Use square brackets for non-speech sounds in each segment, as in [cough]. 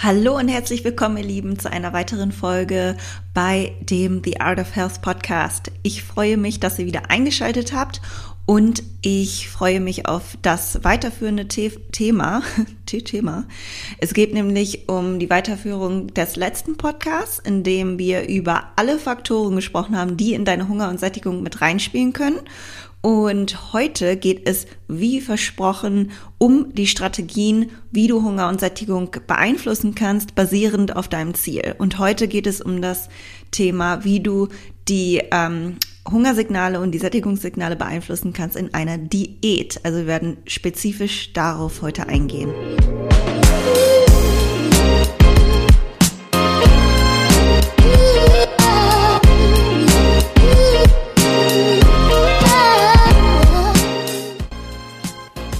Hallo und herzlich willkommen, ihr Lieben, zu einer weiteren Folge bei dem The Art of Health Podcast. Ich freue mich, dass ihr wieder eingeschaltet habt und ich freue mich auf das weiterführende The Thema. [laughs] Thema. Es geht nämlich um die Weiterführung des letzten Podcasts, in dem wir über alle Faktoren gesprochen haben, die in deine Hunger und Sättigung mit reinspielen können. Und heute geht es, wie versprochen, um die Strategien, wie du Hunger und Sättigung beeinflussen kannst, basierend auf deinem Ziel. Und heute geht es um das Thema, wie du die ähm, Hungersignale und die Sättigungssignale beeinflussen kannst in einer Diät. Also wir werden spezifisch darauf heute eingehen.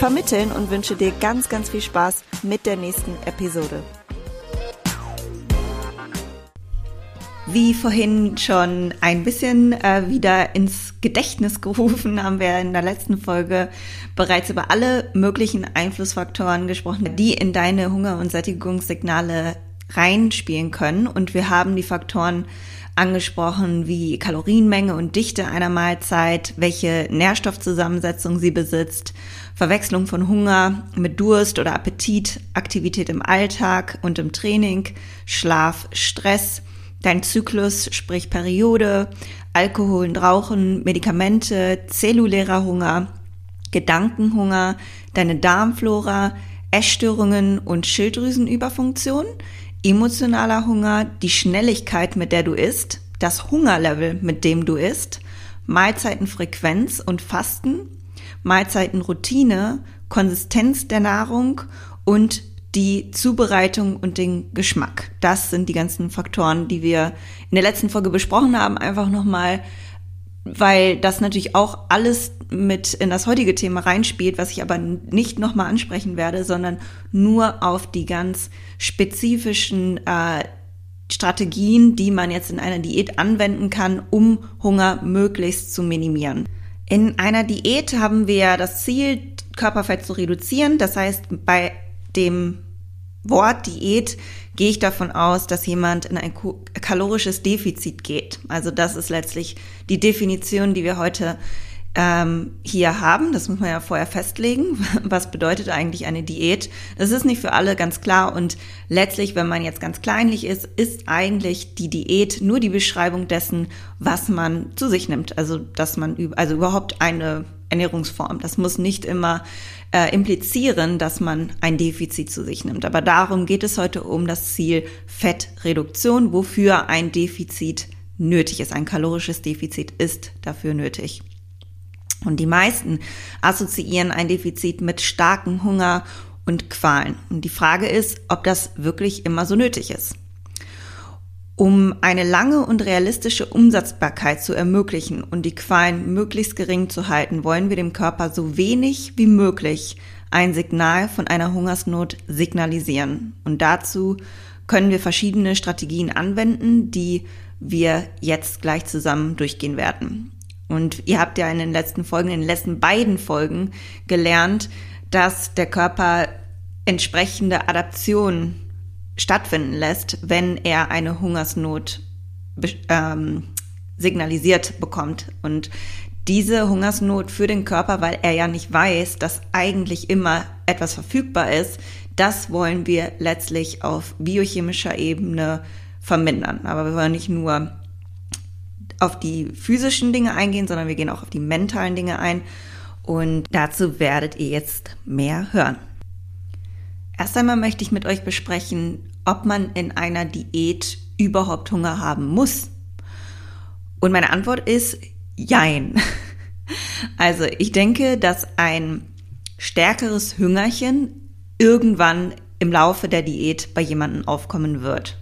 vermitteln und wünsche dir ganz, ganz viel Spaß mit der nächsten Episode. Wie vorhin schon ein bisschen äh, wieder ins Gedächtnis gerufen, haben wir in der letzten Folge bereits über alle möglichen Einflussfaktoren gesprochen, die in deine Hunger- und Sättigungssignale reinspielen können. Und wir haben die Faktoren angesprochen wie Kalorienmenge und Dichte einer Mahlzeit, welche Nährstoffzusammensetzung sie besitzt, Verwechslung von Hunger mit Durst oder Appetit, Aktivität im Alltag und im Training, Schlaf, Stress, dein Zyklus, sprich Periode, Alkohol und Rauchen, Medikamente, zellulärer Hunger, Gedankenhunger, deine Darmflora, Essstörungen und Schilddrüsenüberfunktion, emotionaler Hunger, die Schnelligkeit, mit der du isst, das Hungerlevel, mit dem du isst, Mahlzeitenfrequenz und Fasten, Mahlzeitenroutine, Konsistenz der Nahrung und die Zubereitung und den Geschmack. Das sind die ganzen Faktoren, die wir in der letzten Folge besprochen haben. Einfach nochmal, weil das natürlich auch alles mit in das heutige Thema reinspielt, was ich aber nicht nochmal ansprechen werde, sondern nur auf die ganz spezifischen äh, Strategien, die man jetzt in einer Diät anwenden kann, um Hunger möglichst zu minimieren. In einer Diät haben wir das Ziel, Körperfett zu reduzieren. Das heißt, bei dem Wort Diät gehe ich davon aus, dass jemand in ein kalorisches Defizit geht. Also das ist letztlich die Definition, die wir heute ähm, hier haben. Das muss man ja vorher festlegen. [laughs] Was bedeutet eigentlich eine Diät? Das ist nicht für alle ganz klar und letztlich, wenn man jetzt ganz kleinlich ist, ist eigentlich die Diät nur die Beschreibung dessen, was man zu sich nimmt. Also, dass man, also überhaupt eine Ernährungsform. Das muss nicht immer äh, implizieren, dass man ein Defizit zu sich nimmt. Aber darum geht es heute um das Ziel Fettreduktion, wofür ein Defizit nötig ist. Ein kalorisches Defizit ist dafür nötig. Und die meisten assoziieren ein Defizit mit starkem Hunger und Qualen. Und die Frage ist, ob das wirklich immer so nötig ist. Um eine lange und realistische Umsetzbarkeit zu ermöglichen und die Qualen möglichst gering zu halten, wollen wir dem Körper so wenig wie möglich ein Signal von einer Hungersnot signalisieren. Und dazu können wir verschiedene Strategien anwenden, die wir jetzt gleich zusammen durchgehen werden. Und ihr habt ja in den letzten Folgen, in den letzten beiden Folgen gelernt, dass der Körper entsprechende Adaptionen stattfinden lässt, wenn er eine Hungersnot ähm, signalisiert bekommt. Und diese Hungersnot für den Körper, weil er ja nicht weiß, dass eigentlich immer etwas verfügbar ist, das wollen wir letztlich auf biochemischer Ebene vermindern. Aber wir wollen nicht nur auf die physischen Dinge eingehen, sondern wir gehen auch auf die mentalen Dinge ein. Und dazu werdet ihr jetzt mehr hören. Erst einmal möchte ich mit euch besprechen, ob man in einer Diät überhaupt Hunger haben muss. Und meine Antwort ist Jein. [laughs] Also ich denke, dass ein stärkeres Hüngerchen irgendwann im Laufe der Diät bei jemandem aufkommen wird.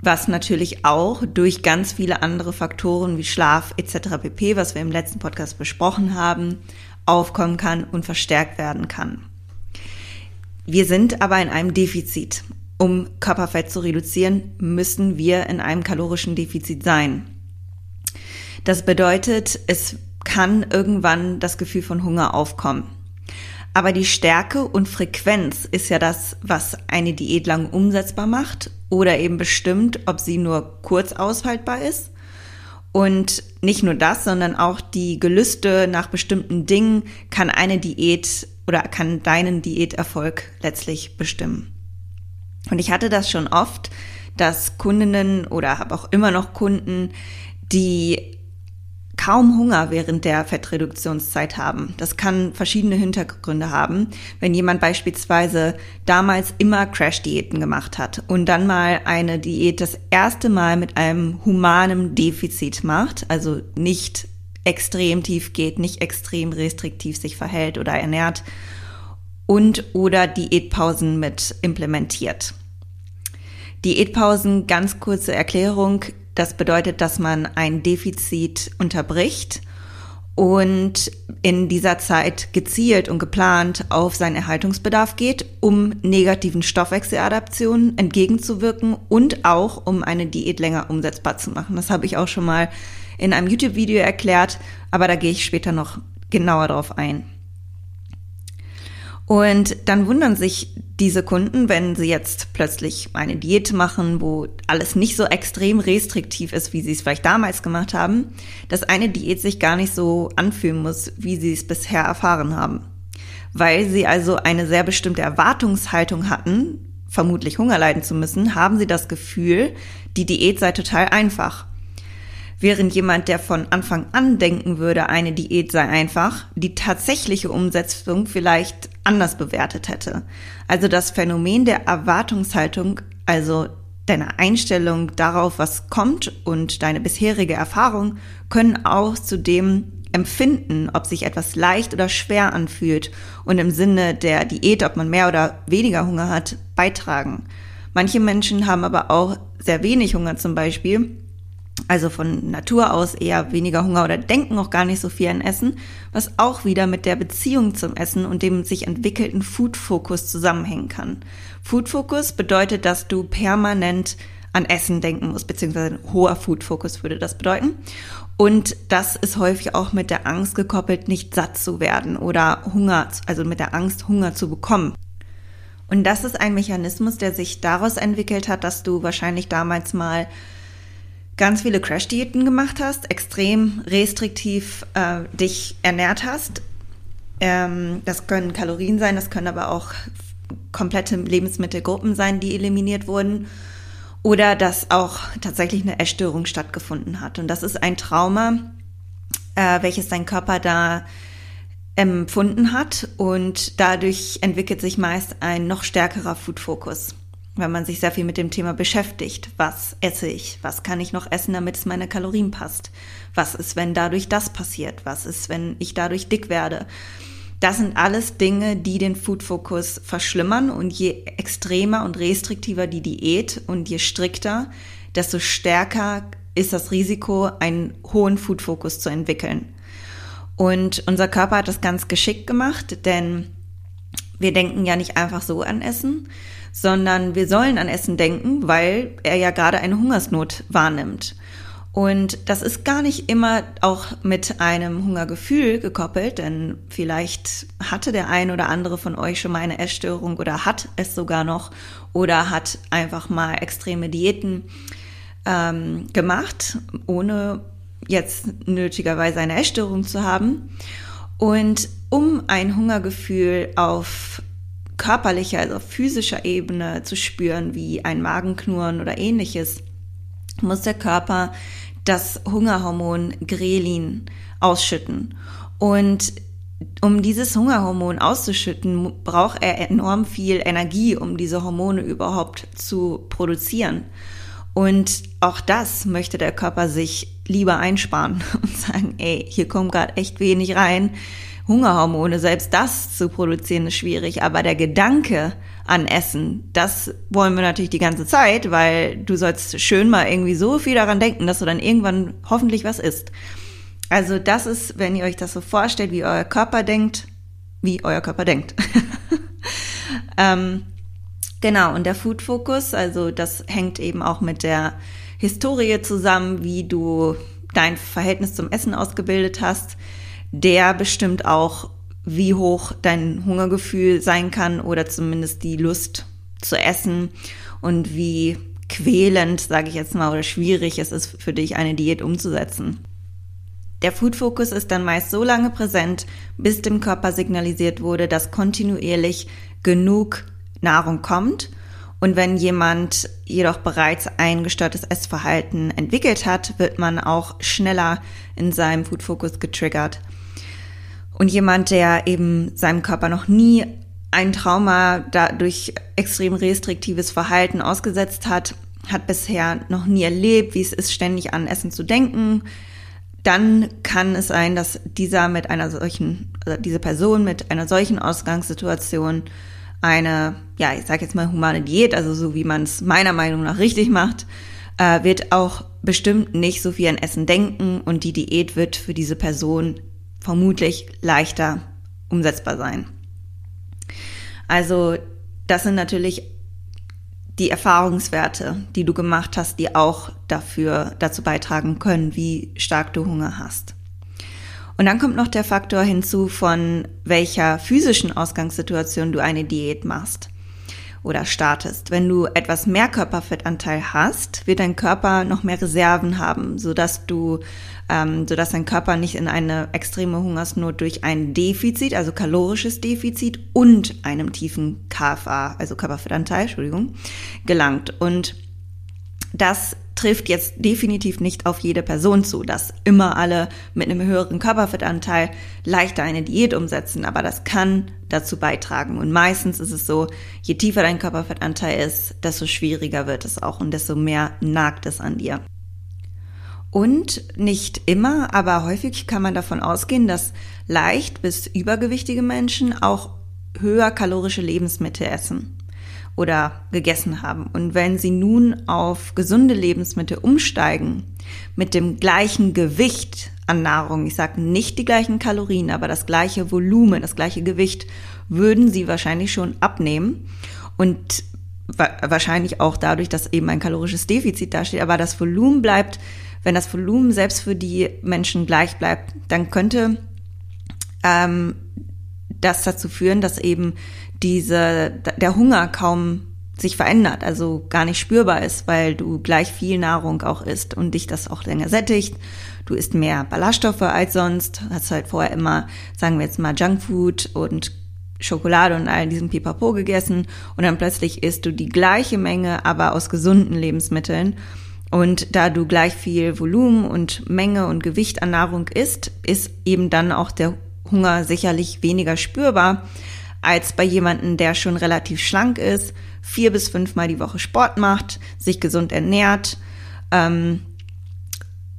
was natürlich auch durch ganz viele andere Faktoren wie Schlaf etc. pp, was wir im letzten Podcast besprochen haben, aufkommen kann und verstärkt werden kann. Wir sind aber in einem Defizit. Um Körperfett zu reduzieren, müssen wir in einem kalorischen Defizit sein. Das bedeutet, es kann irgendwann das Gefühl von Hunger aufkommen. Aber die Stärke und Frequenz ist ja das, was eine Diät lang umsetzbar macht oder eben bestimmt, ob sie nur kurz aushaltbar ist. Und nicht nur das, sondern auch die Gelüste nach bestimmten Dingen kann eine Diät oder kann deinen Diäterfolg letztlich bestimmen. Und ich hatte das schon oft, dass Kundinnen oder habe auch immer noch Kunden, die kaum Hunger während der Fettreduktionszeit haben. Das kann verschiedene Hintergründe haben. Wenn jemand beispielsweise damals immer Crash-Diäten gemacht hat und dann mal eine Diät das erste Mal mit einem humanen Defizit macht, also nicht extrem tief geht, nicht extrem restriktiv sich verhält oder ernährt und oder Diätpausen mit implementiert. Diätpausen, ganz kurze Erklärung, das bedeutet, dass man ein Defizit unterbricht und in dieser Zeit gezielt und geplant auf seinen Erhaltungsbedarf geht, um negativen Stoffwechseladaptionen entgegenzuwirken und auch um eine Diät länger umsetzbar zu machen. Das habe ich auch schon mal in einem YouTube-Video erklärt, aber da gehe ich später noch genauer drauf ein. Und dann wundern sich diese Kunden, wenn sie jetzt plötzlich eine Diät machen, wo alles nicht so extrem restriktiv ist, wie sie es vielleicht damals gemacht haben, dass eine Diät sich gar nicht so anfühlen muss, wie sie es bisher erfahren haben. Weil sie also eine sehr bestimmte Erwartungshaltung hatten, vermutlich Hunger leiden zu müssen, haben sie das Gefühl, die Diät sei total einfach. Während jemand, der von Anfang an denken würde, eine Diät sei einfach, die tatsächliche Umsetzung vielleicht anders bewertet hätte. Also das Phänomen der Erwartungshaltung, also deine Einstellung darauf, was kommt und deine bisherige Erfahrung können auch zu dem Empfinden, ob sich etwas leicht oder schwer anfühlt und im Sinne der Diät, ob man mehr oder weniger Hunger hat, beitragen. Manche Menschen haben aber auch sehr wenig Hunger zum Beispiel also von Natur aus eher weniger Hunger oder denken auch gar nicht so viel an Essen, was auch wieder mit der Beziehung zum Essen und dem sich entwickelten Food-Fokus zusammenhängen kann. Food-Fokus bedeutet, dass du permanent an Essen denken musst, beziehungsweise ein hoher Food-Fokus würde das bedeuten. Und das ist häufig auch mit der Angst gekoppelt, nicht satt zu werden oder Hunger, also mit der Angst, Hunger zu bekommen. Und das ist ein Mechanismus, der sich daraus entwickelt hat, dass du wahrscheinlich damals mal ganz viele Crash-Diäten gemacht hast, extrem restriktiv äh, dich ernährt hast. Ähm, das können Kalorien sein, das können aber auch komplette Lebensmittelgruppen sein, die eliminiert wurden. Oder dass auch tatsächlich eine Essstörung stattgefunden hat. Und das ist ein Trauma, äh, welches dein Körper da empfunden hat. Und dadurch entwickelt sich meist ein noch stärkerer Food-Fokus wenn man sich sehr viel mit dem Thema beschäftigt. Was esse ich? Was kann ich noch essen, damit es meine Kalorien passt? Was ist, wenn dadurch das passiert? Was ist, wenn ich dadurch dick werde? Das sind alles Dinge, die den Food-Fokus verschlimmern und je extremer und restriktiver die Diät und je strikter, desto stärker ist das Risiko, einen hohen Food-Fokus zu entwickeln. Und unser Körper hat das ganz geschickt gemacht, denn wir denken ja nicht einfach so an Essen, sondern wir sollen an Essen denken, weil er ja gerade eine Hungersnot wahrnimmt. Und das ist gar nicht immer auch mit einem Hungergefühl gekoppelt, denn vielleicht hatte der ein oder andere von euch schon mal eine Essstörung oder hat es sogar noch oder hat einfach mal extreme Diäten ähm, gemacht, ohne jetzt nötigerweise eine Essstörung zu haben. Und um ein Hungergefühl auf körperlicher, also physischer Ebene zu spüren, wie ein Magenknurren oder ähnliches, muss der Körper das Hungerhormon Grelin ausschütten. Und um dieses Hungerhormon auszuschütten, braucht er enorm viel Energie, um diese Hormone überhaupt zu produzieren. Und auch das möchte der Körper sich lieber einsparen [laughs] und sagen, ey, hier kommt gerade echt wenig rein. Hungerhormone, selbst das zu produzieren ist schwierig, aber der Gedanke an Essen. Das wollen wir natürlich die ganze Zeit, weil du sollst schön mal irgendwie so viel daran denken, dass du dann irgendwann hoffentlich was isst. Also das ist, wenn ihr euch das so vorstellt, wie euer Körper denkt, wie euer Körper denkt. [laughs] ähm, genau, und der Food Focus, also das hängt eben auch mit der Historie zusammen, wie du dein Verhältnis zum Essen ausgebildet hast. Der bestimmt auch, wie hoch dein Hungergefühl sein kann oder zumindest die Lust zu essen und wie quälend, sage ich jetzt mal, oder schwierig es ist für dich, eine Diät umzusetzen. Der Food Focus ist dann meist so lange präsent, bis dem Körper signalisiert wurde, dass kontinuierlich genug Nahrung kommt. Und wenn jemand jedoch bereits ein gestörtes Essverhalten entwickelt hat, wird man auch schneller in seinem Food Focus getriggert. Und jemand, der eben seinem Körper noch nie ein Trauma durch extrem restriktives Verhalten ausgesetzt hat, hat bisher noch nie erlebt, wie es ist, ständig an Essen zu denken, dann kann es sein, dass dieser mit einer solchen, also diese Person mit einer solchen Ausgangssituation eine, ja, ich sage jetzt mal humane Diät, also so wie man es meiner Meinung nach richtig macht, äh, wird auch bestimmt nicht so viel an Essen denken und die Diät wird für diese Person vermutlich leichter umsetzbar sein. Also das sind natürlich die Erfahrungswerte, die du gemacht hast, die auch dafür dazu beitragen können, wie stark du Hunger hast. Und dann kommt noch der Faktor hinzu, von welcher physischen Ausgangssituation du eine Diät machst oder startest. Wenn du etwas mehr Körperfettanteil hast, wird dein Körper noch mehr Reserven haben, sodass du ähm, sodass dein Körper nicht in eine extreme Hungersnot durch ein Defizit, also kalorisches Defizit und einem tiefen KFA, also Körperfettanteil, Entschuldigung, gelangt. Und das trifft jetzt definitiv nicht auf jede Person zu, dass immer alle mit einem höheren Körperfettanteil leichter eine Diät umsetzen, aber das kann dazu beitragen. Und meistens ist es so, je tiefer dein Körperfettanteil ist, desto schwieriger wird es auch und desto mehr nagt es an dir. Und nicht immer, aber häufig kann man davon ausgehen, dass leicht bis übergewichtige Menschen auch höher kalorische Lebensmittel essen oder gegessen haben. Und wenn sie nun auf gesunde Lebensmittel umsteigen, mit dem gleichen Gewicht an Nahrung, ich sage nicht die gleichen Kalorien, aber das gleiche Volumen, das gleiche Gewicht, würden sie wahrscheinlich schon abnehmen. Und wahrscheinlich auch dadurch, dass eben ein kalorisches Defizit dasteht, aber das Volumen bleibt wenn das Volumen selbst für die Menschen gleich bleibt, dann könnte ähm, das dazu führen, dass eben diese, der Hunger kaum sich verändert, also gar nicht spürbar ist, weil du gleich viel Nahrung auch isst und dich das auch länger sättigt. Du isst mehr Ballaststoffe als sonst, hast halt vorher immer, sagen wir jetzt mal, Junkfood und Schokolade und all diesem Pipapo gegessen. Und dann plötzlich isst du die gleiche Menge, aber aus gesunden Lebensmitteln. Und da du gleich viel Volumen und Menge und Gewicht an Nahrung isst, ist eben dann auch der Hunger sicherlich weniger spürbar als bei jemandem, der schon relativ schlank ist, vier bis fünfmal die Woche Sport macht, sich gesund ernährt ähm,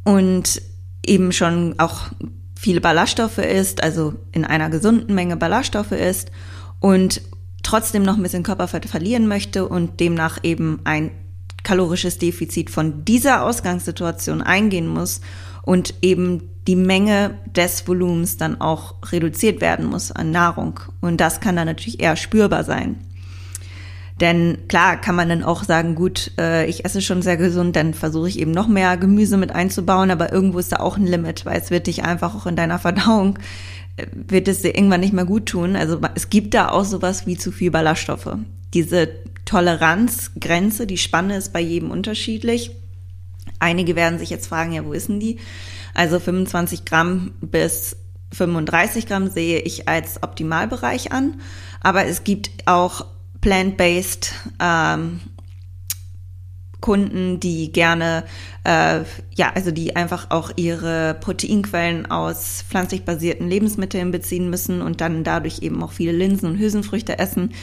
und eben schon auch viele Ballaststoffe isst, also in einer gesunden Menge Ballaststoffe isst und trotzdem noch ein bisschen Körperfett verlieren möchte und demnach eben ein kalorisches Defizit von dieser Ausgangssituation eingehen muss und eben die Menge des Volumens dann auch reduziert werden muss an Nahrung. Und das kann dann natürlich eher spürbar sein. Denn klar kann man dann auch sagen, gut, äh, ich esse schon sehr gesund, dann versuche ich eben noch mehr Gemüse mit einzubauen, aber irgendwo ist da auch ein Limit, weil es wird dich einfach auch in deiner Verdauung, äh, wird es dir irgendwann nicht mehr gut tun. Also es gibt da auch sowas wie zu viel Ballaststoffe. Diese Toleranzgrenze, die Spanne ist bei jedem unterschiedlich. Einige werden sich jetzt fragen, ja, wo ist denn die? Also 25 Gramm bis 35 Gramm sehe ich als Optimalbereich an. Aber es gibt auch plant-based ähm, Kunden, die gerne, äh, ja, also die einfach auch ihre Proteinquellen aus pflanzlich basierten Lebensmitteln beziehen müssen und dann dadurch eben auch viele Linsen und Hülsenfrüchte essen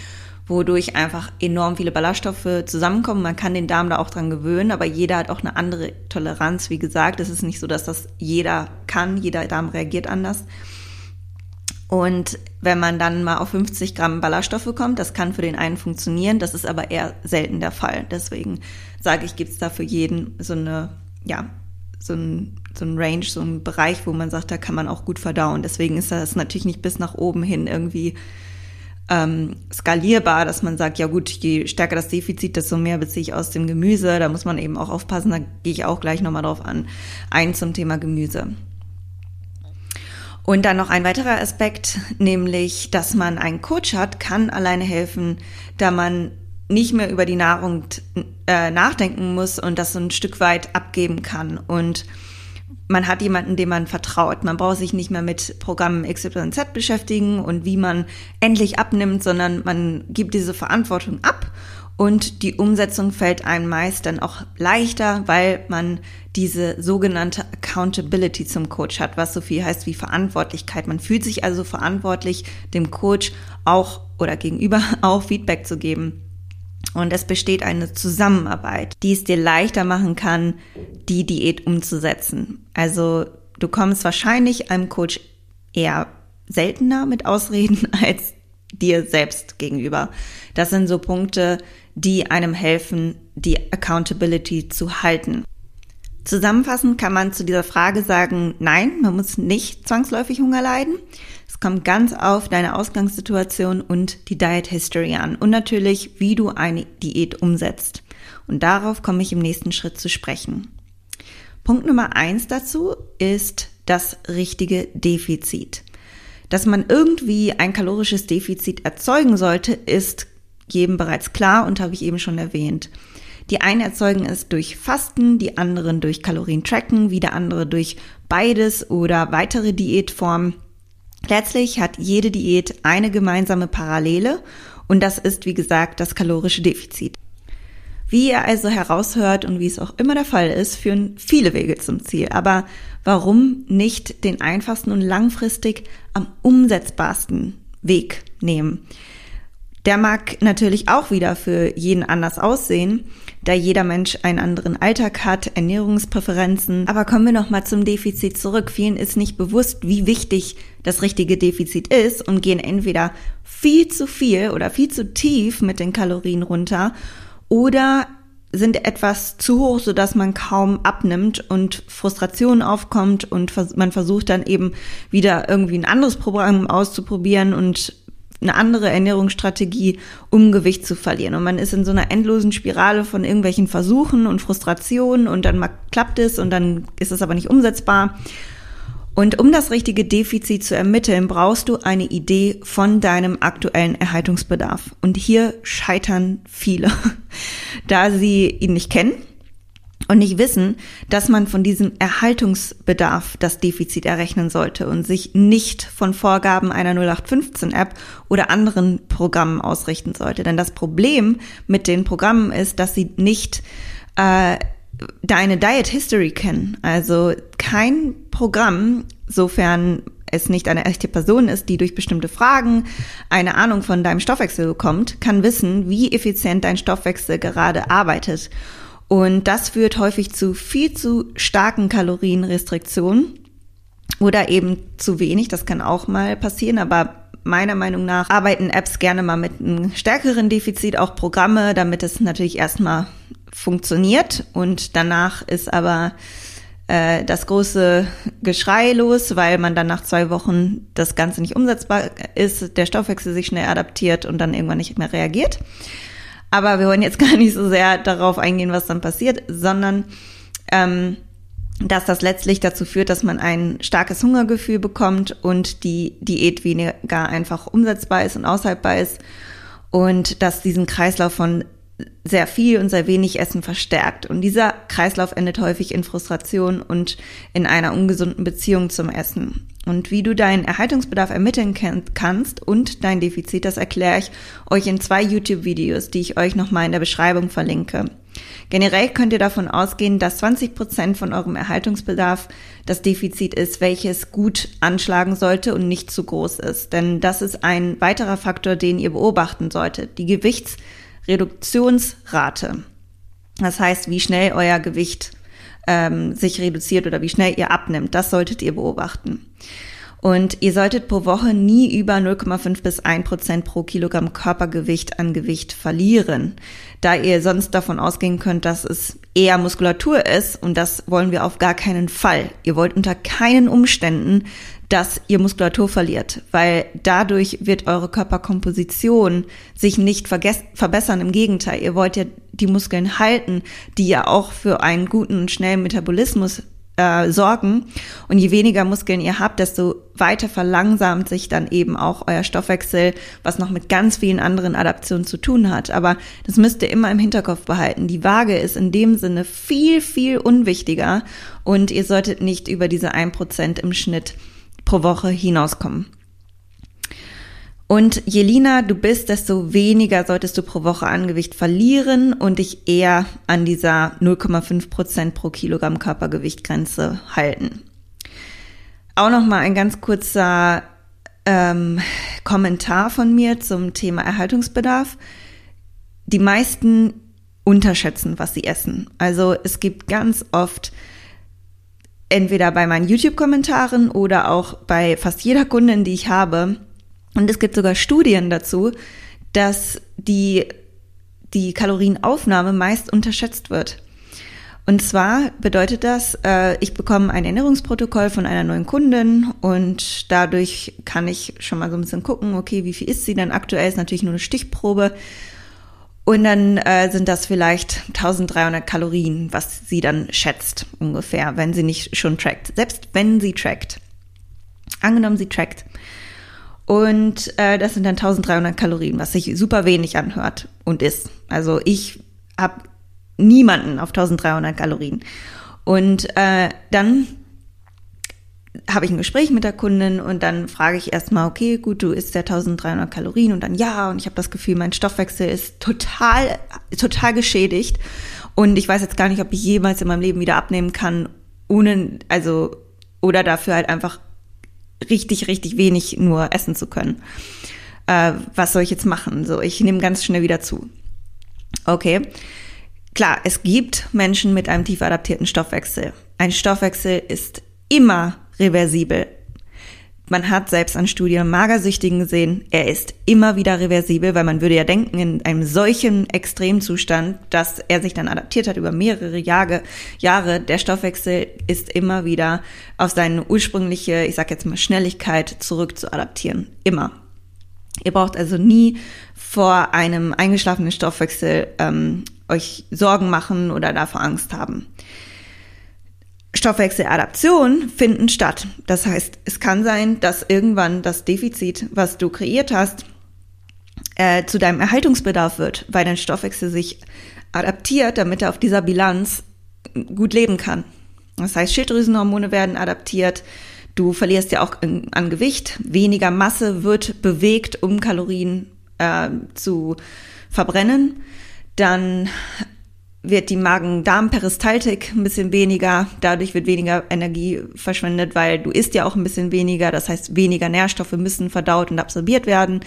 wodurch einfach enorm viele Ballaststoffe zusammenkommen. Man kann den Darm da auch dran gewöhnen, aber jeder hat auch eine andere Toleranz. Wie gesagt, es ist nicht so, dass das jeder kann, jeder Darm reagiert anders. Und wenn man dann mal auf 50 Gramm Ballaststoffe kommt, das kann für den einen funktionieren, das ist aber eher selten der Fall. Deswegen sage ich, gibt es da für jeden so eine, ja, so ein, so ein Range, so ein Bereich, wo man sagt, da kann man auch gut verdauen. Deswegen ist das natürlich nicht bis nach oben hin irgendwie ähm, skalierbar, dass man sagt, ja gut, je stärker das Defizit, desto mehr beziehe ich aus dem Gemüse. Da muss man eben auch aufpassen, da gehe ich auch gleich nochmal drauf an, ein zum Thema Gemüse. Und dann noch ein weiterer Aspekt, nämlich, dass man einen Coach hat, kann alleine helfen, da man nicht mehr über die Nahrung äh, nachdenken muss und das so ein Stück weit abgeben kann. Und man hat jemanden, dem man vertraut. Man braucht sich nicht mehr mit Programmen XYZ beschäftigen und wie man endlich abnimmt, sondern man gibt diese Verantwortung ab und die Umsetzung fällt einem meist dann auch leichter, weil man diese sogenannte Accountability zum Coach hat, was so viel heißt wie Verantwortlichkeit. Man fühlt sich also verantwortlich, dem Coach auch oder gegenüber [laughs] auch Feedback zu geben. Und es besteht eine Zusammenarbeit, die es dir leichter machen kann, die Diät umzusetzen. Also du kommst wahrscheinlich einem Coach eher seltener mit Ausreden [laughs] als dir selbst gegenüber. Das sind so Punkte, die einem helfen, die Accountability zu halten. Zusammenfassend kann man zu dieser Frage sagen, nein, man muss nicht zwangsläufig Hunger leiden. Es kommt ganz auf deine Ausgangssituation und die Diet History an und natürlich, wie du eine Diät umsetzt. Und darauf komme ich im nächsten Schritt zu sprechen. Punkt Nummer eins dazu ist das richtige Defizit. Dass man irgendwie ein kalorisches Defizit erzeugen sollte, ist jedem bereits klar und habe ich eben schon erwähnt. Die einen erzeugen es durch Fasten, die anderen durch Kalorientracken, wieder andere durch beides oder weitere Diätformen. Letztlich hat jede Diät eine gemeinsame Parallele und das ist, wie gesagt, das kalorische Defizit. Wie ihr also heraushört und wie es auch immer der Fall ist, führen viele Wege zum Ziel. Aber warum nicht den einfachsten und langfristig am umsetzbarsten Weg nehmen? Der mag natürlich auch wieder für jeden anders aussehen, da jeder Mensch einen anderen Alltag hat, Ernährungspräferenzen. Aber kommen wir noch mal zum Defizit zurück. Vielen ist nicht bewusst, wie wichtig das richtige Defizit ist und gehen entweder viel zu viel oder viel zu tief mit den Kalorien runter oder sind etwas zu hoch, so dass man kaum abnimmt und Frustration aufkommt und man versucht dann eben wieder irgendwie ein anderes Programm auszuprobieren und eine andere Ernährungsstrategie, um Gewicht zu verlieren. Und man ist in so einer endlosen Spirale von irgendwelchen Versuchen und Frustrationen und dann klappt es und dann ist es aber nicht umsetzbar. Und um das richtige Defizit zu ermitteln, brauchst du eine Idee von deinem aktuellen Erhaltungsbedarf. Und hier scheitern viele, [laughs] da sie ihn nicht kennen und nicht wissen, dass man von diesem Erhaltungsbedarf das Defizit errechnen sollte und sich nicht von Vorgaben einer 0815-App oder anderen Programmen ausrichten sollte. Denn das Problem mit den Programmen ist, dass sie nicht äh, deine Diet History kennen. Also kein Programm, sofern es nicht eine echte Person ist, die durch bestimmte Fragen eine Ahnung von deinem Stoffwechsel bekommt, kann wissen, wie effizient dein Stoffwechsel gerade arbeitet. Und das führt häufig zu viel zu starken Kalorienrestriktionen oder eben zu wenig. Das kann auch mal passieren, aber meiner Meinung nach arbeiten Apps gerne mal mit einem stärkeren Defizit, auch Programme, damit es natürlich erstmal funktioniert und danach ist aber äh, das große Geschrei los, weil man dann nach zwei Wochen das Ganze nicht umsetzbar ist, der Stoffwechsel sich schnell adaptiert und dann irgendwann nicht mehr reagiert. Aber wir wollen jetzt [laughs] gar nicht so sehr darauf eingehen, was dann passiert, sondern ähm, dass das letztlich dazu führt, dass man ein starkes Hungergefühl bekommt und die Diät weniger einfach umsetzbar ist und aushaltbar ist. Und dass diesen Kreislauf von sehr viel und sehr wenig Essen verstärkt. Und dieser Kreislauf endet häufig in Frustration und in einer ungesunden Beziehung zum Essen. Und wie du deinen Erhaltungsbedarf ermitteln kannst und dein Defizit, das erkläre ich euch in zwei YouTube-Videos, die ich euch nochmal in der Beschreibung verlinke. Generell könnt ihr davon ausgehen, dass 20 Prozent von eurem Erhaltungsbedarf das Defizit ist, welches gut anschlagen sollte und nicht zu groß ist. Denn das ist ein weiterer Faktor, den ihr beobachten solltet. Die Gewichtsreduktionsrate. Das heißt, wie schnell euer Gewicht ähm, sich reduziert oder wie schnell ihr abnimmt. Das solltet ihr beobachten. Und ihr solltet pro Woche nie über 0,5 bis 1 Prozent pro Kilogramm Körpergewicht an Gewicht verlieren, da ihr sonst davon ausgehen könnt, dass es eher Muskulatur ist und das wollen wir auf gar keinen Fall. Ihr wollt unter keinen Umständen, dass ihr Muskulatur verliert, weil dadurch wird eure Körperkomposition sich nicht verbessern. Im Gegenteil, ihr wollt ja die Muskeln halten, die ja auch für einen guten und schnellen Metabolismus äh, sorgen. Und je weniger Muskeln ihr habt, desto weiter verlangsamt sich dann eben auch euer Stoffwechsel, was noch mit ganz vielen anderen Adaptionen zu tun hat. Aber das müsst ihr immer im Hinterkopf behalten. Die Waage ist in dem Sinne viel, viel unwichtiger und ihr solltet nicht über diese ein Prozent im Schnitt pro Woche hinauskommen. Und je leaner du bist, desto weniger solltest du pro Woche an Gewicht verlieren und dich eher an dieser 0,5 Prozent pro Kilogramm Körpergewichtgrenze halten. Auch noch mal ein ganz kurzer ähm, Kommentar von mir zum Thema Erhaltungsbedarf. Die meisten unterschätzen, was sie essen. Also es gibt ganz oft entweder bei meinen YouTube-Kommentaren oder auch bei fast jeder Kundin, die ich habe, und es gibt sogar Studien dazu, dass die, die Kalorienaufnahme meist unterschätzt wird. Und zwar bedeutet das, äh, ich bekomme ein Ernährungsprotokoll von einer neuen Kundin und dadurch kann ich schon mal so ein bisschen gucken, okay, wie viel ist sie denn aktuell? Ist natürlich nur eine Stichprobe. Und dann äh, sind das vielleicht 1300 Kalorien, was sie dann schätzt ungefähr, wenn sie nicht schon trackt. Selbst wenn sie trackt. Angenommen, sie trackt. Und äh, das sind dann 1300 Kalorien, was sich super wenig anhört und ist. Also ich habe niemanden auf 1300 Kalorien. Und äh, dann habe ich ein Gespräch mit der Kundin und dann frage ich erstmal, okay, gut, du isst ja 1300 Kalorien und dann ja und ich habe das Gefühl, mein Stoffwechsel ist total, total geschädigt und ich weiß jetzt gar nicht, ob ich jemals in meinem Leben wieder abnehmen kann, ohne, also, oder dafür halt einfach richtig, richtig wenig nur essen zu können. Äh, was soll ich jetzt machen? So, ich nehme ganz schnell wieder zu. Okay. Klar, es gibt Menschen mit einem tief adaptierten Stoffwechsel. Ein Stoffwechsel ist immer reversibel. Man hat selbst an Studien Magersüchtigen gesehen, er ist immer wieder reversibel, weil man würde ja denken, in einem solchen Extremzustand, dass er sich dann adaptiert hat über mehrere Jahre, Jahre der Stoffwechsel ist immer wieder auf seine ursprüngliche, ich sag jetzt mal Schnelligkeit zurück zu adaptieren. Immer. Ihr braucht also nie vor einem eingeschlafenen Stoffwechsel ähm, euch Sorgen machen oder davor Angst haben. Stoffwechseladaption finden statt. Das heißt, es kann sein, dass irgendwann das Defizit, was du kreiert hast, äh, zu deinem Erhaltungsbedarf wird, weil dein Stoffwechsel sich adaptiert, damit er auf dieser Bilanz gut leben kann. Das heißt, Schilddrüsenhormone werden adaptiert, du verlierst ja auch in, an Gewicht, weniger Masse wird bewegt, um Kalorien äh, zu verbrennen. Dann wird die Magen-Darm-Peristaltik ein bisschen weniger. Dadurch wird weniger Energie verschwendet, weil du isst ja auch ein bisschen weniger. Das heißt, weniger Nährstoffe müssen verdaut und absorbiert werden.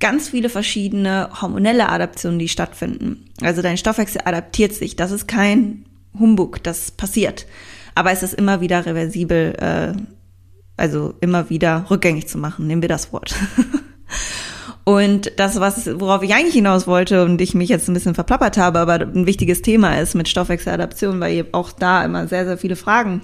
Ganz viele verschiedene hormonelle Adaptionen, die stattfinden. Also dein Stoffwechsel adaptiert sich. Das ist kein Humbug, das passiert. Aber es ist immer wieder reversibel, äh, also immer wieder rückgängig zu machen. Nehmen wir das Wort. [laughs] Und das, was, worauf ich eigentlich hinaus wollte und ich mich jetzt ein bisschen verplappert habe, aber ein wichtiges Thema ist mit Stoffwechseladaption, weil ihr auch da immer sehr, sehr viele Fragen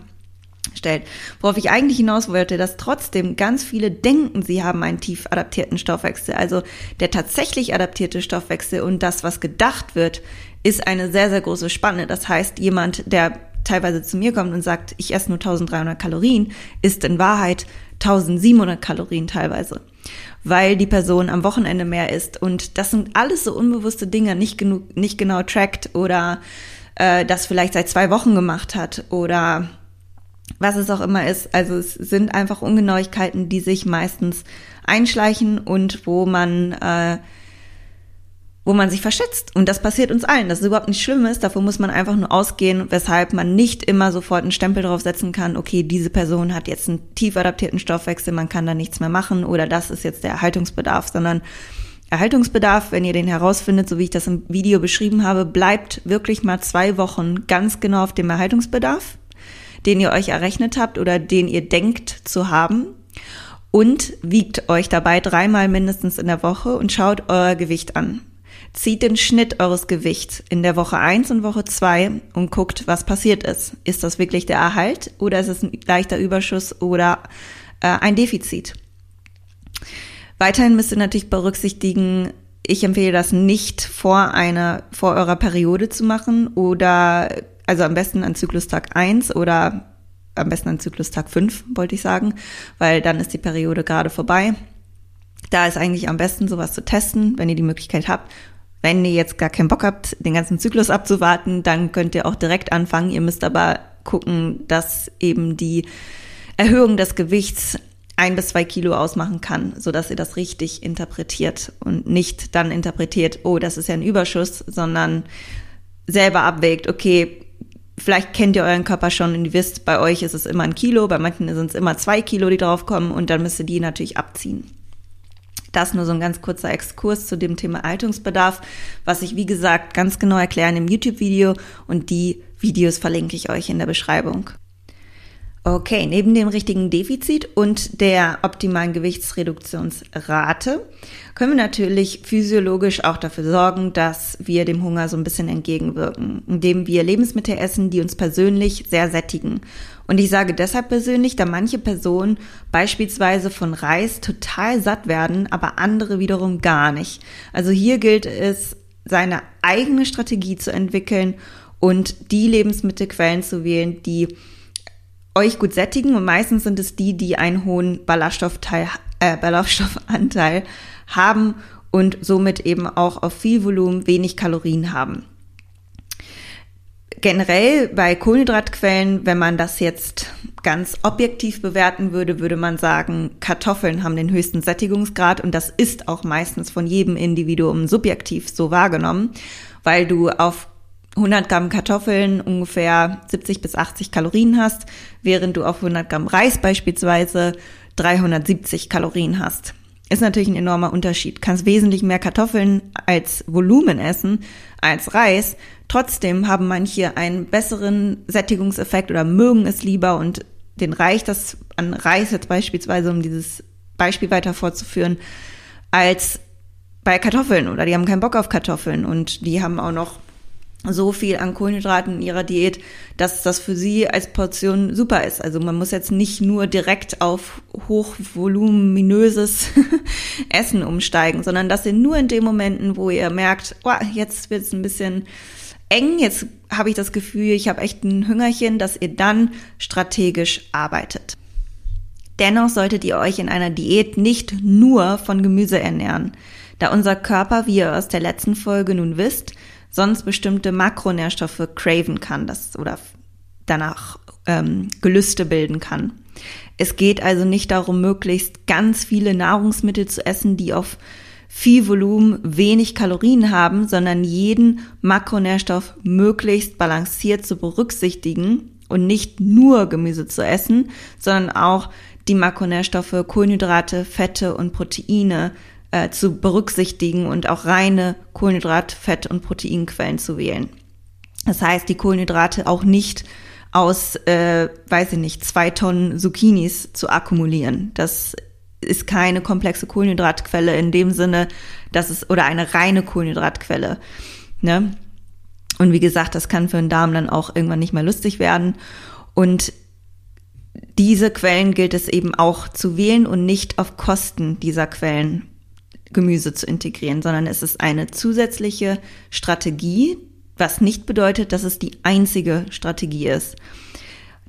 stellt. Worauf ich eigentlich hinaus wollte, dass trotzdem ganz viele denken, sie haben einen tief adaptierten Stoffwechsel. Also der tatsächlich adaptierte Stoffwechsel und das, was gedacht wird, ist eine sehr, sehr große Spanne. Das heißt, jemand, der teilweise zu mir kommt und sagt, ich esse nur 1300 Kalorien, ist in Wahrheit 1700 Kalorien teilweise weil die Person am Wochenende mehr isst. Und das sind alles so unbewusste Dinge, nicht genug, nicht genau trackt oder äh, das vielleicht seit zwei Wochen gemacht hat oder was es auch immer ist. Also es sind einfach Ungenauigkeiten, die sich meistens einschleichen und wo man äh, wo man sich verschätzt. Und das passiert uns allen. Das ist überhaupt nicht Schlimmes. Davon muss man einfach nur ausgehen, weshalb man nicht immer sofort einen Stempel drauf setzen kann, okay, diese Person hat jetzt einen tief adaptierten Stoffwechsel, man kann da nichts mehr machen oder das ist jetzt der Erhaltungsbedarf, sondern Erhaltungsbedarf, wenn ihr den herausfindet, so wie ich das im Video beschrieben habe, bleibt wirklich mal zwei Wochen ganz genau auf dem Erhaltungsbedarf, den ihr euch errechnet habt oder den ihr denkt zu haben. Und wiegt euch dabei dreimal mindestens in der Woche und schaut euer Gewicht an. Zieht den Schnitt eures Gewichts in der Woche 1 und Woche 2 und guckt, was passiert ist. Ist das wirklich der Erhalt oder ist es ein leichter Überschuss oder äh, ein Defizit? Weiterhin müsst ihr natürlich berücksichtigen, ich empfehle das nicht vor einer, vor eurer Periode zu machen oder, also am besten an Zyklustag 1 oder am besten an Zyklustag 5, wollte ich sagen, weil dann ist die Periode gerade vorbei. Da ist eigentlich am besten sowas zu testen, wenn ihr die Möglichkeit habt. Wenn ihr jetzt gar keinen Bock habt, den ganzen Zyklus abzuwarten, dann könnt ihr auch direkt anfangen. Ihr müsst aber gucken, dass eben die Erhöhung des Gewichts ein bis zwei Kilo ausmachen kann, so dass ihr das richtig interpretiert und nicht dann interpretiert, oh, das ist ja ein Überschuss, sondern selber abwägt, okay, vielleicht kennt ihr euren Körper schon und ihr wisst, bei euch ist es immer ein Kilo, bei manchen sind es immer zwei Kilo, die draufkommen und dann müsst ihr die natürlich abziehen. Das nur so ein ganz kurzer Exkurs zu dem Thema Haltungsbedarf, was ich wie gesagt ganz genau erkläre im YouTube-Video und die Videos verlinke ich euch in der Beschreibung. Okay, neben dem richtigen Defizit und der optimalen Gewichtsreduktionsrate können wir natürlich physiologisch auch dafür sorgen, dass wir dem Hunger so ein bisschen entgegenwirken, indem wir Lebensmittel essen, die uns persönlich sehr sättigen. Und ich sage deshalb persönlich, da manche Personen beispielsweise von Reis total satt werden, aber andere wiederum gar nicht. Also hier gilt es, seine eigene Strategie zu entwickeln und die Lebensmittelquellen zu wählen, die euch gut sättigen und meistens sind es die, die einen hohen Ballaststoffteil, äh, Ballaststoffanteil haben und somit eben auch auf viel Volumen wenig Kalorien haben. Generell bei Kohlenhydratquellen, wenn man das jetzt ganz objektiv bewerten würde, würde man sagen, Kartoffeln haben den höchsten Sättigungsgrad und das ist auch meistens von jedem Individuum subjektiv so wahrgenommen, weil du auf 100 Gramm Kartoffeln ungefähr 70 bis 80 Kalorien hast, während du auf 100 Gramm Reis beispielsweise 370 Kalorien hast. Ist natürlich ein enormer Unterschied. Kannst wesentlich mehr Kartoffeln als Volumen essen als Reis. Trotzdem haben manche einen besseren Sättigungseffekt oder mögen es lieber und den reicht das an Reis jetzt beispielsweise, um dieses Beispiel weiter fortzuführen, als bei Kartoffeln oder die haben keinen Bock auf Kartoffeln und die haben auch noch so viel an Kohlenhydraten in ihrer Diät, dass das für sie als Portion super ist. Also man muss jetzt nicht nur direkt auf hochvoluminöses [laughs] Essen umsteigen, sondern dass ihr nur in den Momenten, wo ihr merkt, oh, jetzt wird es ein bisschen eng, jetzt habe ich das Gefühl, ich habe echt ein Hüngerchen, dass ihr dann strategisch arbeitet. Dennoch solltet ihr euch in einer Diät nicht nur von Gemüse ernähren, da unser Körper, wie ihr aus der letzten Folge nun wisst, sonst bestimmte Makronährstoffe craven kann, das oder danach ähm, Gelüste bilden kann. Es geht also nicht darum, möglichst ganz viele Nahrungsmittel zu essen, die auf viel Volumen wenig Kalorien haben, sondern jeden Makronährstoff möglichst balanciert zu berücksichtigen und nicht nur Gemüse zu essen, sondern auch die Makronährstoffe Kohlenhydrate, Fette und Proteine äh, zu berücksichtigen und auch reine Kohlenhydrat-, Fett- und Proteinquellen zu wählen. Das heißt, die Kohlenhydrate auch nicht aus, äh, weiß ich nicht, zwei Tonnen Zucchinis zu akkumulieren. Das ist keine komplexe Kohlenhydratquelle in dem Sinne, dass es, oder eine reine Kohlenhydratquelle. Ne? Und wie gesagt, das kann für den Darm dann auch irgendwann nicht mehr lustig werden. Und diese Quellen gilt es eben auch zu wählen und nicht auf Kosten dieser Quellen Gemüse zu integrieren, sondern es ist eine zusätzliche Strategie, was nicht bedeutet, dass es die einzige Strategie ist.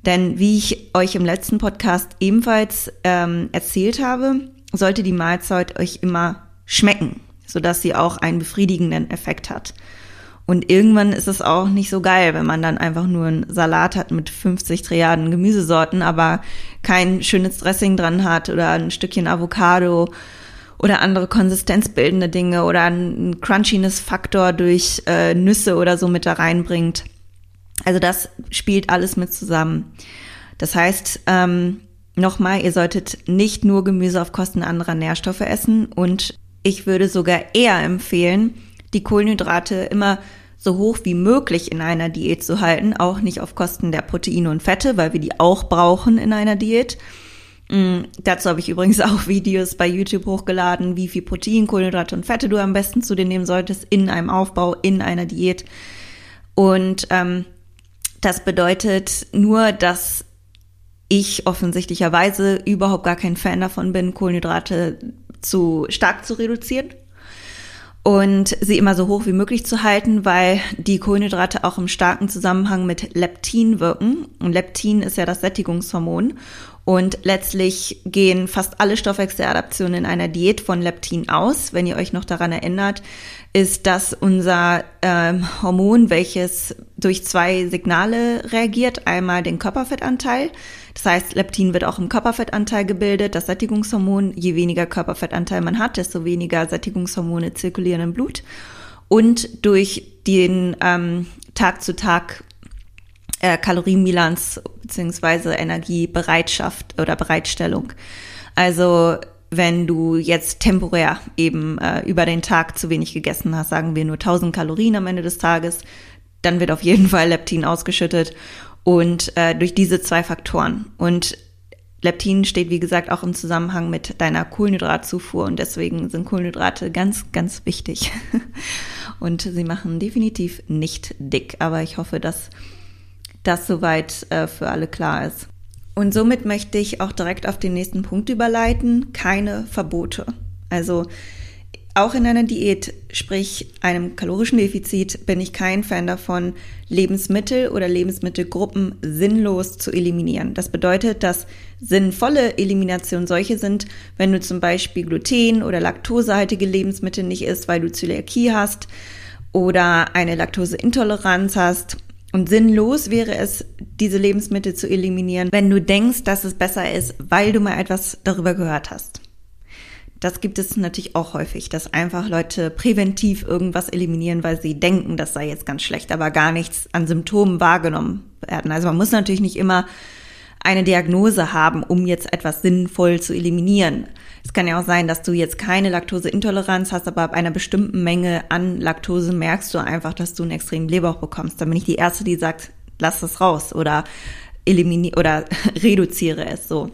Denn wie ich euch im letzten Podcast ebenfalls ähm, erzählt habe, sollte die Mahlzeit euch immer schmecken, sodass sie auch einen befriedigenden Effekt hat. Und irgendwann ist es auch nicht so geil, wenn man dann einfach nur einen Salat hat mit 50 Triaden Gemüsesorten, aber kein schönes Dressing dran hat oder ein Stückchen Avocado oder andere konsistenzbildende Dinge oder einen Crunchiness-Faktor durch äh, Nüsse oder so mit da reinbringt. Also das spielt alles mit zusammen. Das heißt, ähm, nochmal, ihr solltet nicht nur Gemüse auf Kosten anderer Nährstoffe essen und ich würde sogar eher empfehlen, die Kohlenhydrate immer so hoch wie möglich in einer Diät zu halten, auch nicht auf Kosten der Proteine und Fette, weil wir die auch brauchen in einer Diät. Mm, dazu habe ich übrigens [laughs] auch Videos bei YouTube hochgeladen, wie viel Protein, Kohlenhydrate und Fette du am besten zu dir nehmen solltest in einem Aufbau, in einer Diät. Und ähm, das bedeutet nur, dass ich offensichtlicherweise überhaupt gar kein Fan davon bin, Kohlenhydrate zu stark zu reduzieren und sie immer so hoch wie möglich zu halten, weil die Kohlenhydrate auch im starken Zusammenhang mit Leptin wirken. Und Leptin ist ja das Sättigungshormon. Und letztlich gehen fast alle Stoffwechseladaptionen in einer Diät von Leptin aus. Wenn ihr euch noch daran erinnert, ist das unser ähm, Hormon, welches durch zwei Signale reagiert. Einmal den Körperfettanteil. Das heißt, Leptin wird auch im Körperfettanteil gebildet, das Sättigungshormon. Je weniger Körperfettanteil man hat, desto weniger Sättigungshormone zirkulieren im Blut. Und durch den ähm, Tag zu Tag äh, Kalorienbilanz beziehungsweise Energiebereitschaft oder Bereitstellung. Also wenn du jetzt temporär eben äh, über den Tag zu wenig gegessen hast, sagen wir nur 1000 Kalorien am Ende des Tages, dann wird auf jeden Fall Leptin ausgeschüttet und äh, durch diese zwei Faktoren. Und Leptin steht, wie gesagt, auch im Zusammenhang mit deiner Kohlenhydratzufuhr und deswegen sind Kohlenhydrate ganz, ganz wichtig. [laughs] und sie machen definitiv nicht dick, aber ich hoffe, dass das soweit äh, für alle klar ist. Und somit möchte ich auch direkt auf den nächsten Punkt überleiten. Keine Verbote. Also auch in einer Diät, sprich einem kalorischen Defizit, bin ich kein Fan davon, Lebensmittel oder Lebensmittelgruppen sinnlos zu eliminieren. Das bedeutet, dass sinnvolle Eliminationen solche sind, wenn du zum Beispiel Gluten- oder laktosehaltige Lebensmittel nicht isst, weil du Zöliakie hast oder eine Laktoseintoleranz hast und sinnlos wäre es, diese Lebensmittel zu eliminieren, wenn du denkst, dass es besser ist, weil du mal etwas darüber gehört hast. Das gibt es natürlich auch häufig, dass einfach Leute präventiv irgendwas eliminieren, weil sie denken, das sei jetzt ganz schlecht, aber gar nichts an Symptomen wahrgenommen werden. Also man muss natürlich nicht immer eine Diagnose haben, um jetzt etwas sinnvoll zu eliminieren. Es kann ja auch sein, dass du jetzt keine Laktoseintoleranz hast, aber ab einer bestimmten Menge an Laktose merkst du einfach, dass du einen extremen Blähbauch bekommst. Dann bin ich die Erste, die sagt, lass es raus oder eliminiere oder [laughs] reduziere es so.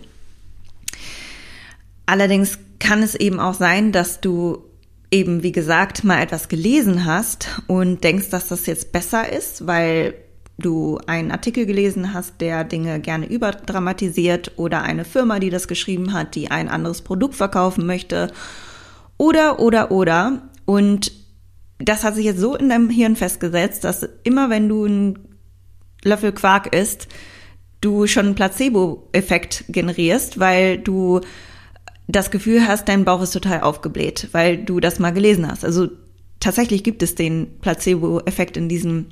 Allerdings kann es eben auch sein, dass du eben, wie gesagt, mal etwas gelesen hast und denkst, dass das jetzt besser ist, weil du einen Artikel gelesen hast, der Dinge gerne überdramatisiert oder eine Firma, die das geschrieben hat, die ein anderes Produkt verkaufen möchte oder, oder, oder. Und das hat sich jetzt so in deinem Hirn festgesetzt, dass immer wenn du einen Löffel Quark isst, du schon einen Placebo-Effekt generierst, weil du das Gefühl hast, dein Bauch ist total aufgebläht, weil du das mal gelesen hast. Also tatsächlich gibt es den Placebo-Effekt in diesem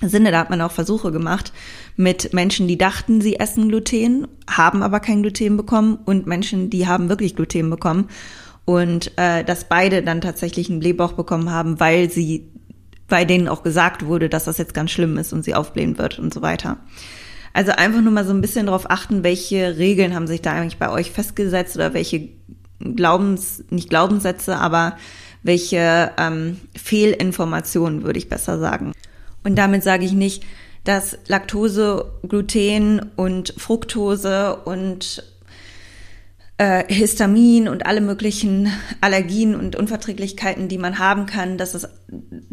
Sinne, da hat man auch Versuche gemacht mit Menschen, die dachten, sie essen Gluten, haben aber kein Gluten bekommen und Menschen, die haben wirklich Gluten bekommen und äh, dass beide dann tatsächlich einen Blähbauch bekommen haben, weil sie bei denen auch gesagt wurde, dass das jetzt ganz schlimm ist und sie aufblähen wird und so weiter. Also einfach nur mal so ein bisschen darauf achten, welche Regeln haben sich da eigentlich bei euch festgesetzt oder welche Glaubens, nicht Glaubenssätze, aber welche ähm, Fehlinformationen, würde ich besser sagen. Und damit sage ich nicht, dass Laktose, Gluten und Fructose und äh, Histamin und alle möglichen Allergien und Unverträglichkeiten, die man haben kann, dass es,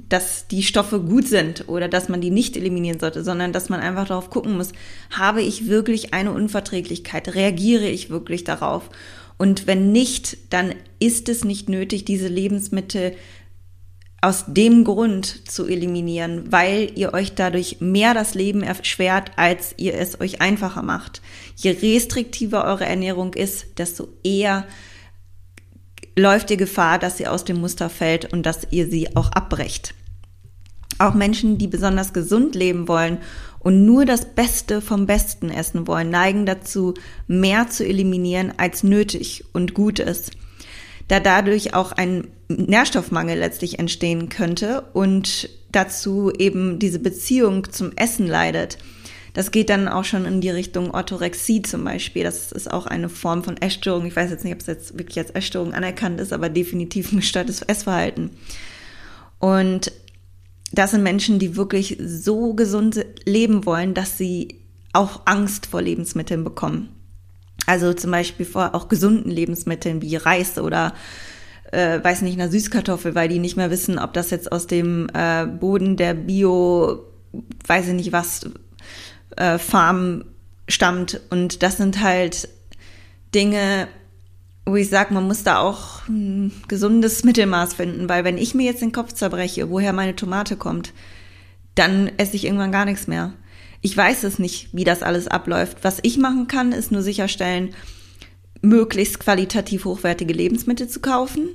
dass die Stoffe gut sind oder dass man die nicht eliminieren sollte, sondern dass man einfach darauf gucken muss, habe ich wirklich eine Unverträglichkeit? Reagiere ich wirklich darauf? Und wenn nicht, dann ist es nicht nötig, diese Lebensmittel aus dem Grund zu eliminieren, weil ihr euch dadurch mehr das Leben erschwert, als ihr es euch einfacher macht. Je restriktiver eure Ernährung ist, desto eher läuft ihr Gefahr, dass sie aus dem Muster fällt und dass ihr sie auch abbrecht. Auch Menschen, die besonders gesund leben wollen und nur das Beste vom Besten essen wollen, neigen dazu, mehr zu eliminieren, als nötig und gut ist da dadurch auch ein Nährstoffmangel letztlich entstehen könnte und dazu eben diese Beziehung zum Essen leidet. Das geht dann auch schon in die Richtung Orthorexie zum Beispiel. Das ist auch eine Form von Essstörung. Ich weiß jetzt nicht, ob es jetzt wirklich als Essstörung anerkannt ist, aber definitiv ein gestörtes Essverhalten. Und das sind Menschen, die wirklich so gesund leben wollen, dass sie auch Angst vor Lebensmitteln bekommen. Also zum Beispiel vor auch gesunden Lebensmitteln wie Reis oder äh, weiß nicht, einer Süßkartoffel, weil die nicht mehr wissen, ob das jetzt aus dem äh, Boden der Bio, weiß ich nicht was, äh, Farm stammt. Und das sind halt Dinge, wo ich sage, man muss da auch ein gesundes Mittelmaß finden, weil wenn ich mir jetzt den Kopf zerbreche, woher meine Tomate kommt, dann esse ich irgendwann gar nichts mehr. Ich weiß es nicht, wie das alles abläuft. Was ich machen kann, ist nur sicherstellen, möglichst qualitativ hochwertige Lebensmittel zu kaufen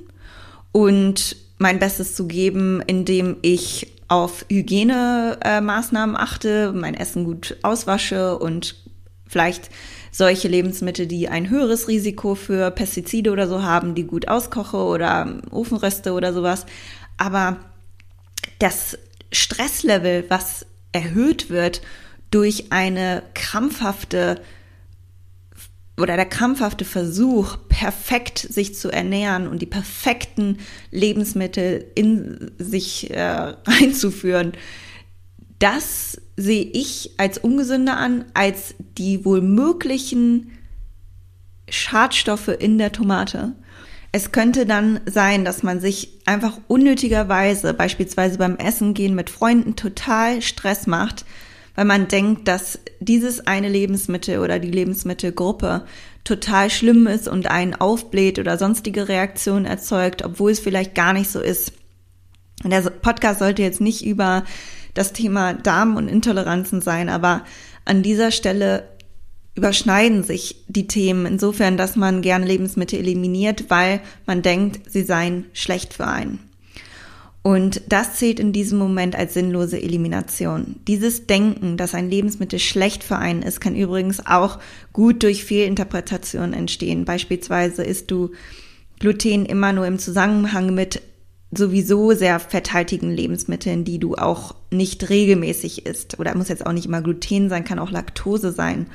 und mein Bestes zu geben, indem ich auf Hygienemaßnahmen achte, mein Essen gut auswasche und vielleicht solche Lebensmittel, die ein höheres Risiko für Pestizide oder so haben, die gut auskoche oder Ofenreste oder sowas. Aber das Stresslevel, was erhöht wird durch eine krampfhafte oder der krampfhafte Versuch, perfekt sich zu ernähren und die perfekten Lebensmittel in sich äh, [laughs] einzuführen, das sehe ich als ungesünder an, als die wohl möglichen Schadstoffe in der Tomate. Es könnte dann sein, dass man sich einfach unnötigerweise, beispielsweise beim Essen gehen mit Freunden, total Stress macht, weil man denkt, dass dieses eine Lebensmittel oder die Lebensmittelgruppe total schlimm ist und einen aufbläht oder sonstige Reaktionen erzeugt, obwohl es vielleicht gar nicht so ist. Der Podcast sollte jetzt nicht über das Thema Darm und Intoleranzen sein, aber an dieser Stelle überschneiden sich die Themen insofern, dass man gerne Lebensmittel eliminiert, weil man denkt, sie seien schlecht für einen. Und das zählt in diesem Moment als sinnlose Elimination. Dieses Denken, dass ein Lebensmittel schlecht für einen ist, kann übrigens auch gut durch Fehlinterpretationen entstehen. Beispielsweise isst du Gluten immer nur im Zusammenhang mit sowieso sehr fetthaltigen Lebensmitteln, die du auch nicht regelmäßig isst. Oder muss jetzt auch nicht immer Gluten sein, kann auch Laktose sein.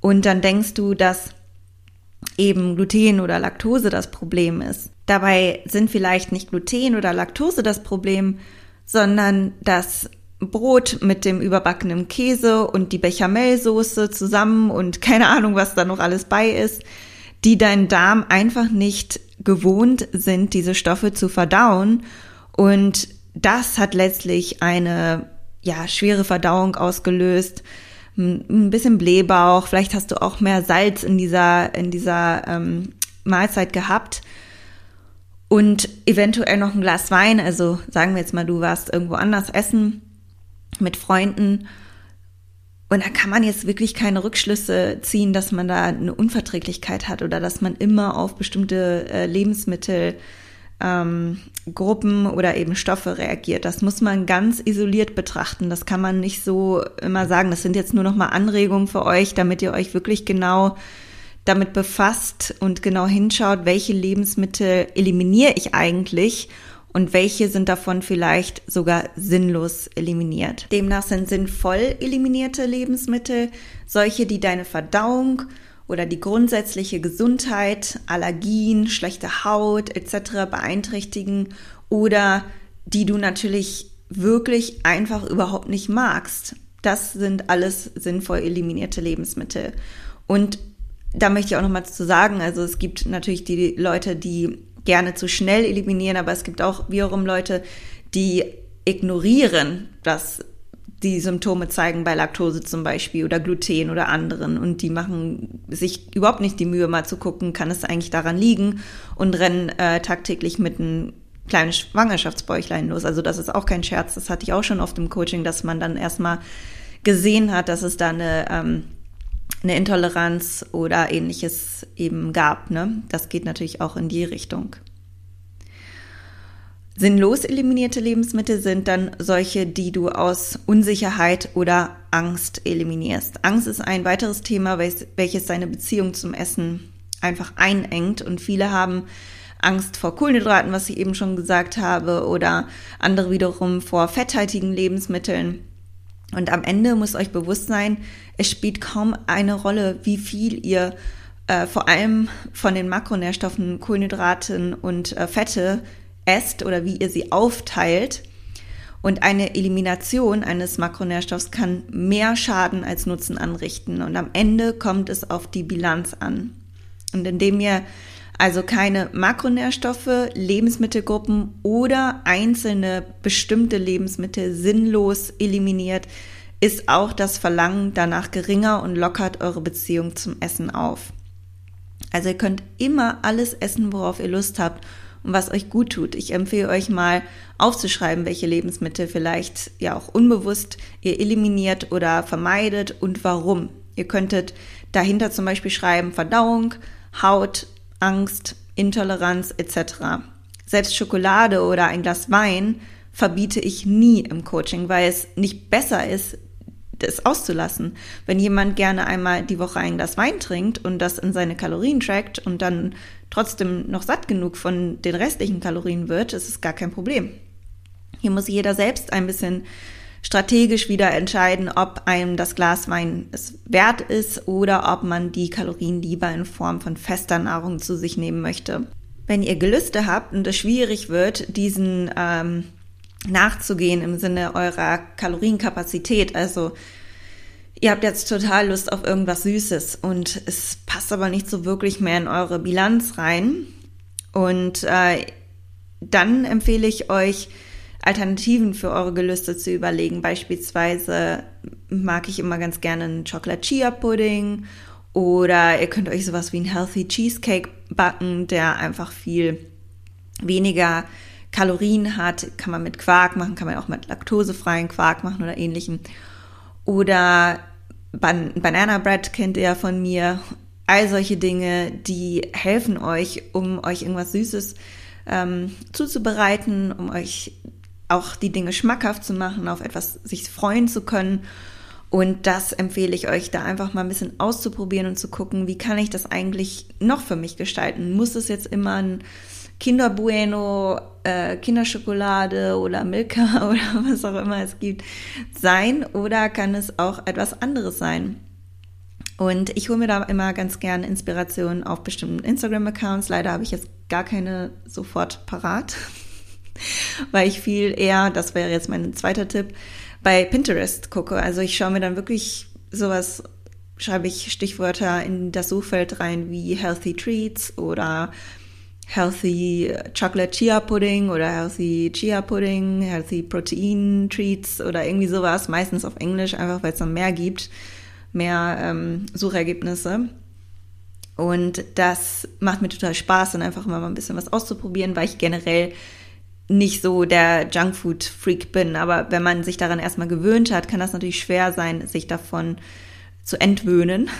Und dann denkst du, dass eben Gluten oder Laktose das Problem ist. Dabei sind vielleicht nicht Gluten oder Laktose das Problem, sondern das Brot mit dem überbackenen Käse und die Bechamelsoße zusammen und keine Ahnung, was da noch alles bei ist, die dein Darm einfach nicht gewohnt sind, diese Stoffe zu verdauen. Und das hat letztlich eine ja, schwere Verdauung ausgelöst, ein bisschen Blähbauch, vielleicht hast du auch mehr Salz in dieser, in dieser ähm, Mahlzeit gehabt und eventuell noch ein Glas Wein. Also sagen wir jetzt mal, du warst irgendwo anders essen mit Freunden und da kann man jetzt wirklich keine Rückschlüsse ziehen, dass man da eine Unverträglichkeit hat oder dass man immer auf bestimmte äh, Lebensmittel ähm, oder eben Stoffe reagiert. Das muss man ganz isoliert betrachten. Das kann man nicht so immer sagen. Das sind jetzt nur noch mal Anregungen für euch, damit ihr euch wirklich genau damit befasst und genau hinschaut, welche Lebensmittel eliminiere ich eigentlich und welche sind davon vielleicht sogar sinnlos eliminiert. Demnach sind sinnvoll eliminierte Lebensmittel solche, die deine Verdauung oder die grundsätzliche Gesundheit, Allergien, schlechte Haut etc. beeinträchtigen oder die du natürlich wirklich einfach überhaupt nicht magst. Das sind alles sinnvoll eliminierte Lebensmittel. Und da möchte ich auch noch mal zu sagen, also es gibt natürlich die Leute, die gerne zu schnell eliminieren, aber es gibt auch wiederum Leute, die ignorieren, dass die Symptome zeigen bei Laktose zum Beispiel oder Gluten oder anderen. Und die machen sich überhaupt nicht die Mühe, mal zu gucken, kann es eigentlich daran liegen? Und rennen äh, tagtäglich mit einem kleinen Schwangerschaftsbäuchlein los. Also das ist auch kein Scherz, das hatte ich auch schon oft im Coaching, dass man dann erstmal gesehen hat, dass es da eine, ähm, eine Intoleranz oder ähnliches eben gab. Ne? Das geht natürlich auch in die Richtung. Sinnlos eliminierte Lebensmittel sind dann solche, die du aus Unsicherheit oder Angst eliminierst. Angst ist ein weiteres Thema, welches deine Beziehung zum Essen einfach einengt und viele haben Angst vor Kohlenhydraten, was ich eben schon gesagt habe, oder andere wiederum vor fetthaltigen Lebensmitteln. Und am Ende muss euch bewusst sein, es spielt kaum eine Rolle, wie viel ihr äh, vor allem von den Makronährstoffen, Kohlenhydraten und äh, Fette esst oder wie ihr sie aufteilt. Und eine Elimination eines Makronährstoffs kann mehr Schaden als Nutzen anrichten. Und am Ende kommt es auf die Bilanz an. Und indem ihr also keine Makronährstoffe, Lebensmittelgruppen oder einzelne bestimmte Lebensmittel sinnlos eliminiert, ist auch das Verlangen danach geringer und lockert eure Beziehung zum Essen auf. Also ihr könnt immer alles essen, worauf ihr Lust habt und was euch gut tut. Ich empfehle euch mal aufzuschreiben, welche Lebensmittel vielleicht ja auch unbewusst ihr eliminiert oder vermeidet und warum. Ihr könntet dahinter zum Beispiel schreiben Verdauung, Haut, Angst, Intoleranz etc. Selbst Schokolade oder ein Glas Wein verbiete ich nie im Coaching, weil es nicht besser ist, das auszulassen. Wenn jemand gerne einmal die Woche ein Glas Wein trinkt und das in seine Kalorien trackt und dann trotzdem noch satt genug von den restlichen Kalorien wird, ist es gar kein Problem. Hier muss jeder selbst ein bisschen strategisch wieder entscheiden, ob einem das Glas Wein es wert ist oder ob man die Kalorien lieber in Form von fester Nahrung zu sich nehmen möchte. Wenn ihr Gelüste habt und es schwierig wird, diesen ähm, nachzugehen im Sinne eurer Kalorienkapazität, also ihr habt jetzt total Lust auf irgendwas Süßes und es passt aber nicht so wirklich mehr in eure Bilanz rein. Und äh, dann empfehle ich euch, Alternativen für eure Gelüste zu überlegen. Beispielsweise mag ich immer ganz gerne einen Chocolate Chia Pudding oder ihr könnt euch sowas wie einen Healthy Cheesecake backen, der einfach viel weniger Kalorien hat. Kann man mit Quark machen, kann man auch mit laktosefreien Quark machen oder ähnlichem. Oder Ban Banana Bread kennt ihr ja von mir. All solche Dinge, die helfen euch, um euch irgendwas Süßes ähm, zuzubereiten, um euch auch die Dinge schmackhaft zu machen, auf etwas sich freuen zu können. Und das empfehle ich euch, da einfach mal ein bisschen auszuprobieren und zu gucken, wie kann ich das eigentlich noch für mich gestalten? Muss es jetzt immer ein Kinder Bueno, äh, Kinderschokolade oder Milka [laughs] oder was auch immer es gibt sein oder kann es auch etwas anderes sein? Und ich hole mir da immer ganz gerne Inspiration auf bestimmten Instagram-Accounts. Leider habe ich jetzt gar keine sofort parat. [laughs] weil ich viel eher, das wäre jetzt mein zweiter Tipp, bei Pinterest gucke. Also ich schaue mir dann wirklich sowas, schreibe ich Stichwörter in das Suchfeld rein wie Healthy Treats oder Healthy Chocolate Chia Pudding oder Healthy Chia Pudding, Healthy Protein Treats oder irgendwie sowas, meistens auf Englisch, einfach weil es dann mehr gibt, mehr ähm, Suchergebnisse. Und das macht mir total Spaß, dann einfach mal ein bisschen was auszuprobieren, weil ich generell nicht so der Junkfood-Freak bin. Aber wenn man sich daran erstmal gewöhnt hat, kann das natürlich schwer sein, sich davon zu entwöhnen.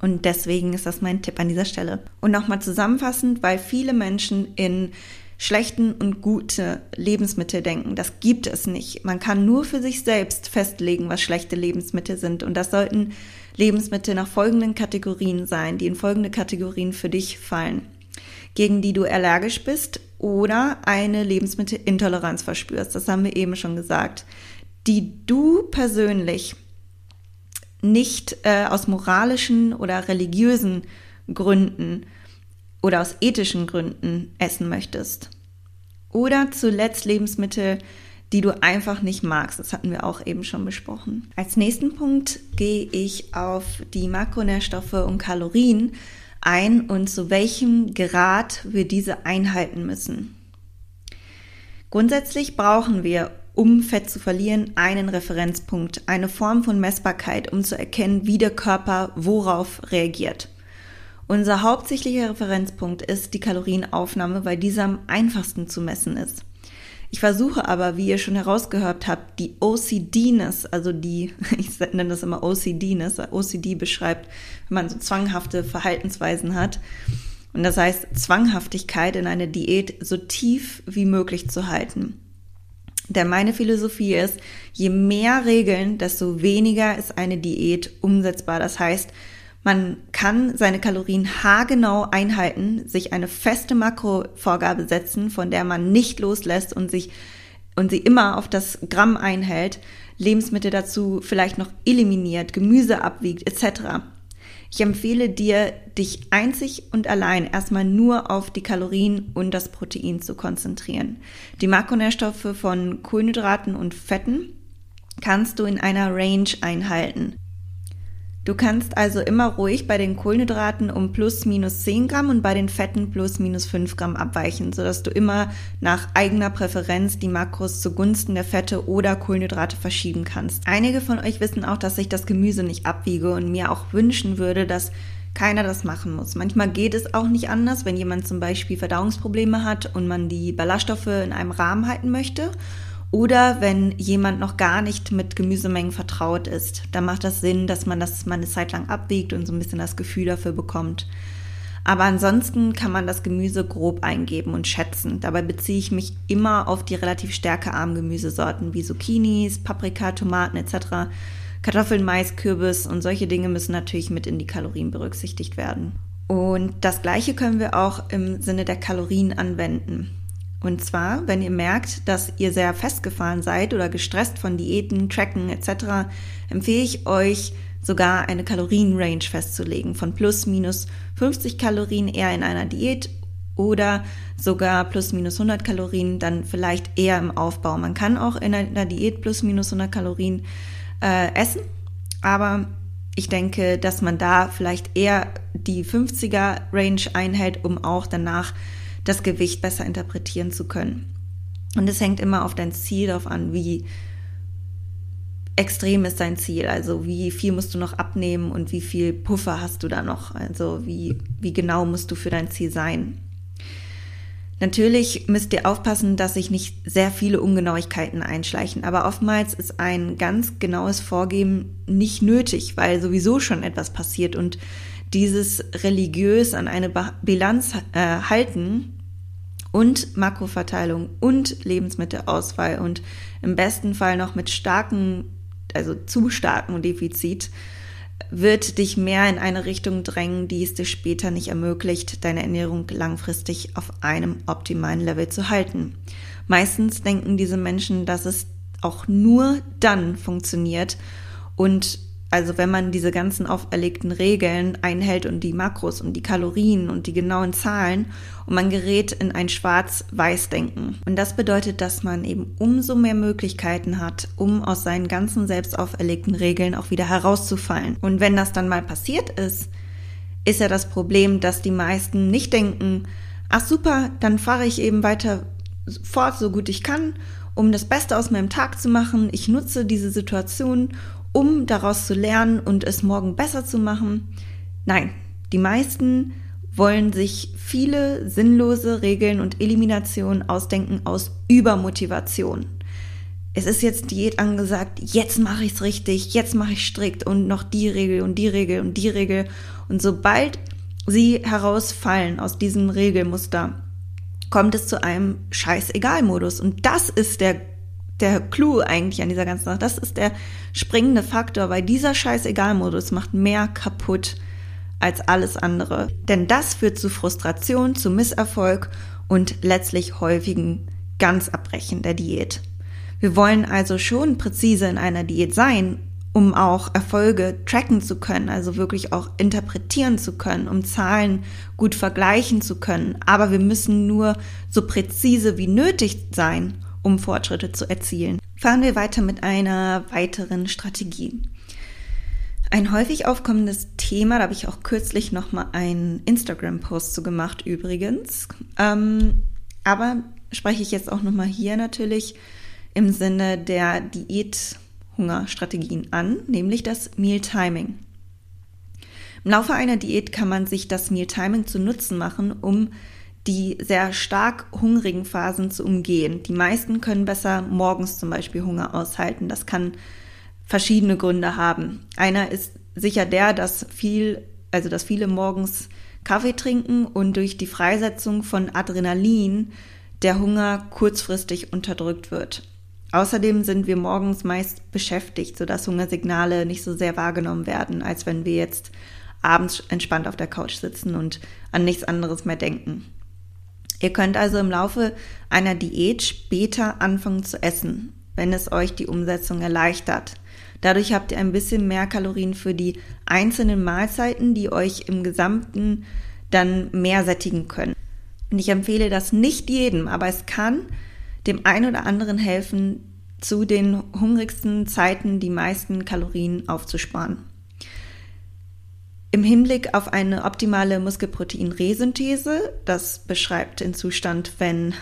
Und deswegen ist das mein Tipp an dieser Stelle. Und nochmal zusammenfassend, weil viele Menschen in schlechten und gute Lebensmittel denken. Das gibt es nicht. Man kann nur für sich selbst festlegen, was schlechte Lebensmittel sind. Und das sollten Lebensmittel nach folgenden Kategorien sein, die in folgende Kategorien für dich fallen. Gegen die du allergisch bist, oder eine Lebensmittelintoleranz verspürst, das haben wir eben schon gesagt, die du persönlich nicht äh, aus moralischen oder religiösen Gründen oder aus ethischen Gründen essen möchtest. Oder zuletzt Lebensmittel, die du einfach nicht magst. Das hatten wir auch eben schon besprochen. Als nächsten Punkt gehe ich auf die Makronährstoffe und Kalorien ein und zu welchem Grad wir diese einhalten müssen. Grundsätzlich brauchen wir, um Fett zu verlieren, einen Referenzpunkt, eine Form von Messbarkeit, um zu erkennen, wie der Körper worauf reagiert. Unser hauptsächlicher Referenzpunkt ist die Kalorienaufnahme, weil dieser am einfachsten zu messen ist. Ich versuche aber, wie ihr schon herausgehört habt, die OCDness, also die, [laughs] ich nenne das immer OCDness, OCD beschreibt, wenn man so zwanghafte Verhaltensweisen hat. Und das heißt, Zwanghaftigkeit in eine Diät so tief wie möglich zu halten. Denn meine Philosophie ist, je mehr Regeln, desto weniger ist eine Diät umsetzbar. Das heißt, man kann seine Kalorien haargenau einhalten, sich eine feste Makrovorgabe setzen, von der man nicht loslässt und sich und sie immer auf das Gramm einhält, Lebensmittel dazu vielleicht noch eliminiert, Gemüse abwiegt etc. Ich empfehle dir, dich einzig und allein erstmal nur auf die Kalorien und das Protein zu konzentrieren. Die Makronährstoffe von Kohlenhydraten und Fetten kannst du in einer Range einhalten. Du kannst also immer ruhig bei den Kohlenhydraten um plus minus 10 Gramm und bei den Fetten plus minus 5 Gramm abweichen, sodass du immer nach eigener Präferenz die Makros zugunsten der Fette oder Kohlenhydrate verschieben kannst. Einige von euch wissen auch, dass ich das Gemüse nicht abwiege und mir auch wünschen würde, dass keiner das machen muss. Manchmal geht es auch nicht anders, wenn jemand zum Beispiel Verdauungsprobleme hat und man die Ballaststoffe in einem Rahmen halten möchte oder wenn jemand noch gar nicht mit Gemüsemengen vertraut ist, dann macht das Sinn, dass man das mal eine Zeit lang abwiegt und so ein bisschen das Gefühl dafür bekommt. Aber ansonsten kann man das Gemüse grob eingeben und schätzen. Dabei beziehe ich mich immer auf die relativ stärkearmen Gemüsesorten wie Zucchinis, Paprika, Tomaten etc. Kartoffeln, Mais, Kürbis und solche Dinge müssen natürlich mit in die Kalorien berücksichtigt werden. Und das gleiche können wir auch im Sinne der Kalorien anwenden. Und zwar, wenn ihr merkt, dass ihr sehr festgefahren seid oder gestresst von Diäten, Tracken etc., empfehle ich euch sogar eine Kalorienrange festzulegen von plus minus 50 Kalorien eher in einer Diät oder sogar plus minus 100 Kalorien dann vielleicht eher im Aufbau. Man kann auch in einer Diät plus minus 100 Kalorien äh, essen, aber ich denke, dass man da vielleicht eher die 50er Range einhält, um auch danach das Gewicht besser interpretieren zu können. Und es hängt immer auf dein Ziel darauf an, wie extrem ist dein Ziel. Also wie viel musst du noch abnehmen und wie viel Puffer hast du da noch? Also wie, wie genau musst du für dein Ziel sein? Natürlich müsst ihr aufpassen, dass sich nicht sehr viele Ungenauigkeiten einschleichen, aber oftmals ist ein ganz genaues Vorgeben nicht nötig, weil sowieso schon etwas passiert und dieses religiös an eine Bilanz äh, halten und Makroverteilung und Lebensmittelauswahl und im besten Fall noch mit starken, also zu starken Defizit, wird dich mehr in eine Richtung drängen, die es dir später nicht ermöglicht, deine Ernährung langfristig auf einem optimalen Level zu halten. Meistens denken diese Menschen, dass es auch nur dann funktioniert und also wenn man diese ganzen auferlegten Regeln einhält und die Makros und die Kalorien und die genauen Zahlen und man gerät in ein Schwarz-Weiß-Denken. Und das bedeutet, dass man eben umso mehr Möglichkeiten hat, um aus seinen ganzen selbst auferlegten Regeln auch wieder herauszufallen. Und wenn das dann mal passiert ist, ist ja das Problem, dass die meisten nicht denken, ach super, dann fahre ich eben weiter fort, so gut ich kann, um das Beste aus meinem Tag zu machen. Ich nutze diese Situation um daraus zu lernen und es morgen besser zu machen. Nein, die meisten wollen sich viele sinnlose Regeln und Eliminationen ausdenken aus Übermotivation. Es ist jetzt Diät angesagt, jetzt mache ich es richtig, jetzt mache ich strikt und noch die Regel und die Regel und die Regel. Und sobald sie herausfallen aus diesem Regelmuster, kommt es zu einem Scheißegal-Modus. Und das ist der der Clou eigentlich an dieser ganzen Sache. Das ist der springende Faktor, weil dieser Scheiß-Egal-Modus macht mehr kaputt als alles andere. Denn das führt zu Frustration, zu Misserfolg und letztlich häufigen Ganzabbrechen der Diät. Wir wollen also schon präzise in einer Diät sein, um auch Erfolge tracken zu können, also wirklich auch interpretieren zu können, um Zahlen gut vergleichen zu können. Aber wir müssen nur so präzise wie nötig sein, um Fortschritte zu erzielen. Fahren wir weiter mit einer weiteren Strategie. Ein häufig aufkommendes Thema, da habe ich auch kürzlich nochmal einen Instagram-Post zu gemacht übrigens. Ähm, aber spreche ich jetzt auch nochmal hier natürlich im Sinne der Diät-Hungerstrategien an, nämlich das Meal Timing. Im Laufe einer Diät kann man sich das Meal Timing zu Nutzen machen, um die sehr stark hungrigen Phasen zu umgehen. Die meisten können besser morgens zum Beispiel Hunger aushalten. Das kann verschiedene Gründe haben. Einer ist sicher der, dass viel, also dass viele morgens Kaffee trinken und durch die Freisetzung von Adrenalin der Hunger kurzfristig unterdrückt wird. Außerdem sind wir morgens meist beschäftigt, sodass Hungersignale nicht so sehr wahrgenommen werden, als wenn wir jetzt abends entspannt auf der Couch sitzen und an nichts anderes mehr denken. Ihr könnt also im Laufe einer Diät später anfangen zu essen, wenn es euch die Umsetzung erleichtert. Dadurch habt ihr ein bisschen mehr Kalorien für die einzelnen Mahlzeiten, die euch im Gesamten dann mehr sättigen können. Und ich empfehle das nicht jedem, aber es kann dem einen oder anderen helfen, zu den hungrigsten Zeiten die meisten Kalorien aufzusparen. Im Hinblick auf eine optimale Muskelproteinresynthese, das beschreibt den Zustand, wenn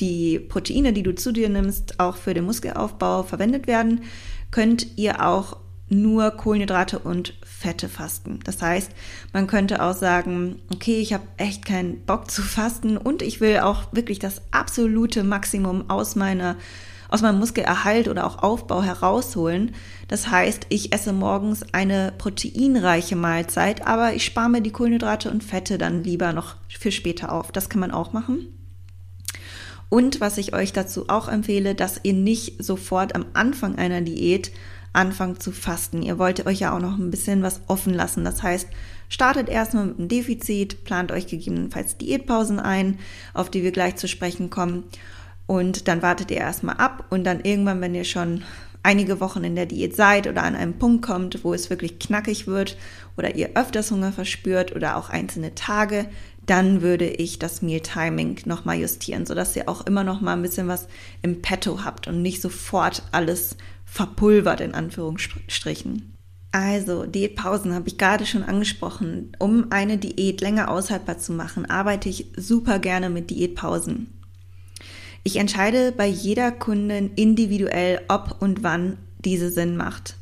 die Proteine, die du zu dir nimmst, auch für den Muskelaufbau verwendet werden, könnt ihr auch nur Kohlenhydrate und Fette fasten. Das heißt, man könnte auch sagen, okay, ich habe echt keinen Bock zu fasten und ich will auch wirklich das absolute Maximum aus meiner aus meinem Muskelerhalt oder auch Aufbau herausholen. Das heißt, ich esse morgens eine proteinreiche Mahlzeit, aber ich spare mir die Kohlenhydrate und Fette dann lieber noch für später auf. Das kann man auch machen. Und was ich euch dazu auch empfehle, dass ihr nicht sofort am Anfang einer Diät anfangt zu fasten. Ihr wollt euch ja auch noch ein bisschen was offen lassen. Das heißt, startet erstmal mit einem Defizit, plant euch gegebenenfalls Diätpausen ein, auf die wir gleich zu sprechen kommen. Und dann wartet ihr erstmal ab und dann irgendwann, wenn ihr schon einige Wochen in der Diät seid oder an einem Punkt kommt, wo es wirklich knackig wird oder ihr öfters Hunger verspürt oder auch einzelne Tage, dann würde ich das Meal Timing nochmal justieren, sodass ihr auch immer noch mal ein bisschen was im Petto habt und nicht sofort alles verpulvert in Anführungsstrichen. Also, Diätpausen habe ich gerade schon angesprochen. Um eine Diät länger aushaltbar zu machen, arbeite ich super gerne mit Diätpausen. Ich entscheide bei jeder Kundin individuell, ob und wann diese Sinn macht.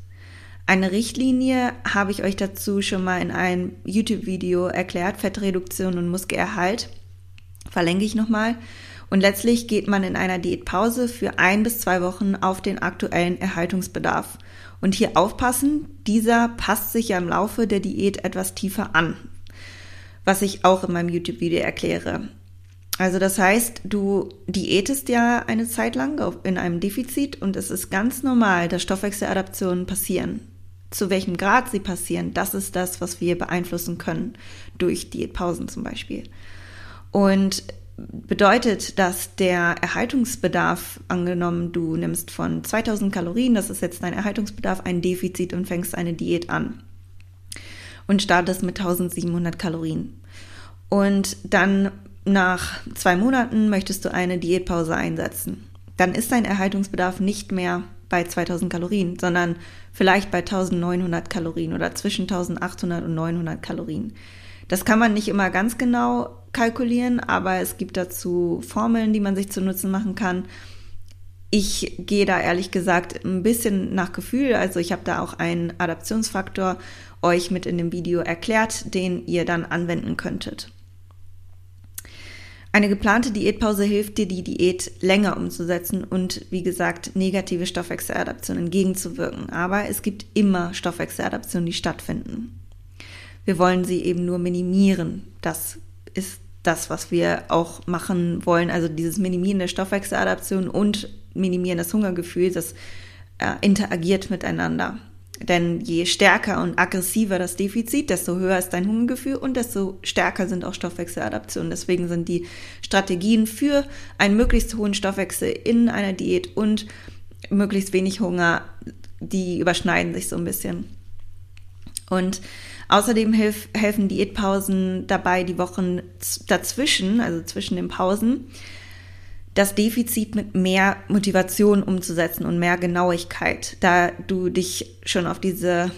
Eine Richtlinie habe ich euch dazu schon mal in einem YouTube-Video erklärt, Fettreduktion und Muskelerhalt. Verlinke ich nochmal. Und letztlich geht man in einer Diätpause für ein bis zwei Wochen auf den aktuellen Erhaltungsbedarf. Und hier aufpassen, dieser passt sich ja im Laufe der Diät etwas tiefer an, was ich auch in meinem YouTube-Video erkläre. Also das heißt, du diätest ja eine Zeit lang in einem Defizit und es ist ganz normal, dass Stoffwechseladaptionen passieren zu welchem Grad sie passieren, das ist das, was wir beeinflussen können durch Diätpausen zum Beispiel. Und bedeutet, dass der Erhaltungsbedarf, angenommen, du nimmst von 2000 Kalorien, das ist jetzt dein Erhaltungsbedarf, ein Defizit und fängst eine Diät an und startest mit 1700 Kalorien. Und dann nach zwei Monaten möchtest du eine Diätpause einsetzen. Dann ist dein Erhaltungsbedarf nicht mehr bei 2000 Kalorien, sondern vielleicht bei 1900 Kalorien oder zwischen 1800 und 900 Kalorien. Das kann man nicht immer ganz genau kalkulieren, aber es gibt dazu Formeln, die man sich zu Nutzen machen kann. Ich gehe da ehrlich gesagt ein bisschen nach Gefühl. Also ich habe da auch einen Adaptionsfaktor euch mit in dem Video erklärt, den ihr dann anwenden könntet. Eine geplante Diätpause hilft dir, die Diät länger umzusetzen und, wie gesagt, negative Stoffwechseladaptionen entgegenzuwirken. Aber es gibt immer Stoffwechseladaptionen, die stattfinden. Wir wollen sie eben nur minimieren. Das ist das, was wir auch machen wollen. Also dieses Minimieren der Stoffwechseladaption und Minimieren des Hungergefühls, das äh, interagiert miteinander. Denn je stärker und aggressiver das Defizit, desto höher ist dein Hungergefühl und desto stärker sind auch Stoffwechseladaptionen. Deswegen sind die Strategien für einen möglichst hohen Stoffwechsel in einer Diät und möglichst wenig Hunger, die überschneiden sich so ein bisschen. Und außerdem hilf, helfen Diätpausen dabei, die Wochen dazwischen, also zwischen den Pausen, das Defizit mit mehr Motivation umzusetzen und mehr Genauigkeit, da du dich schon auf diese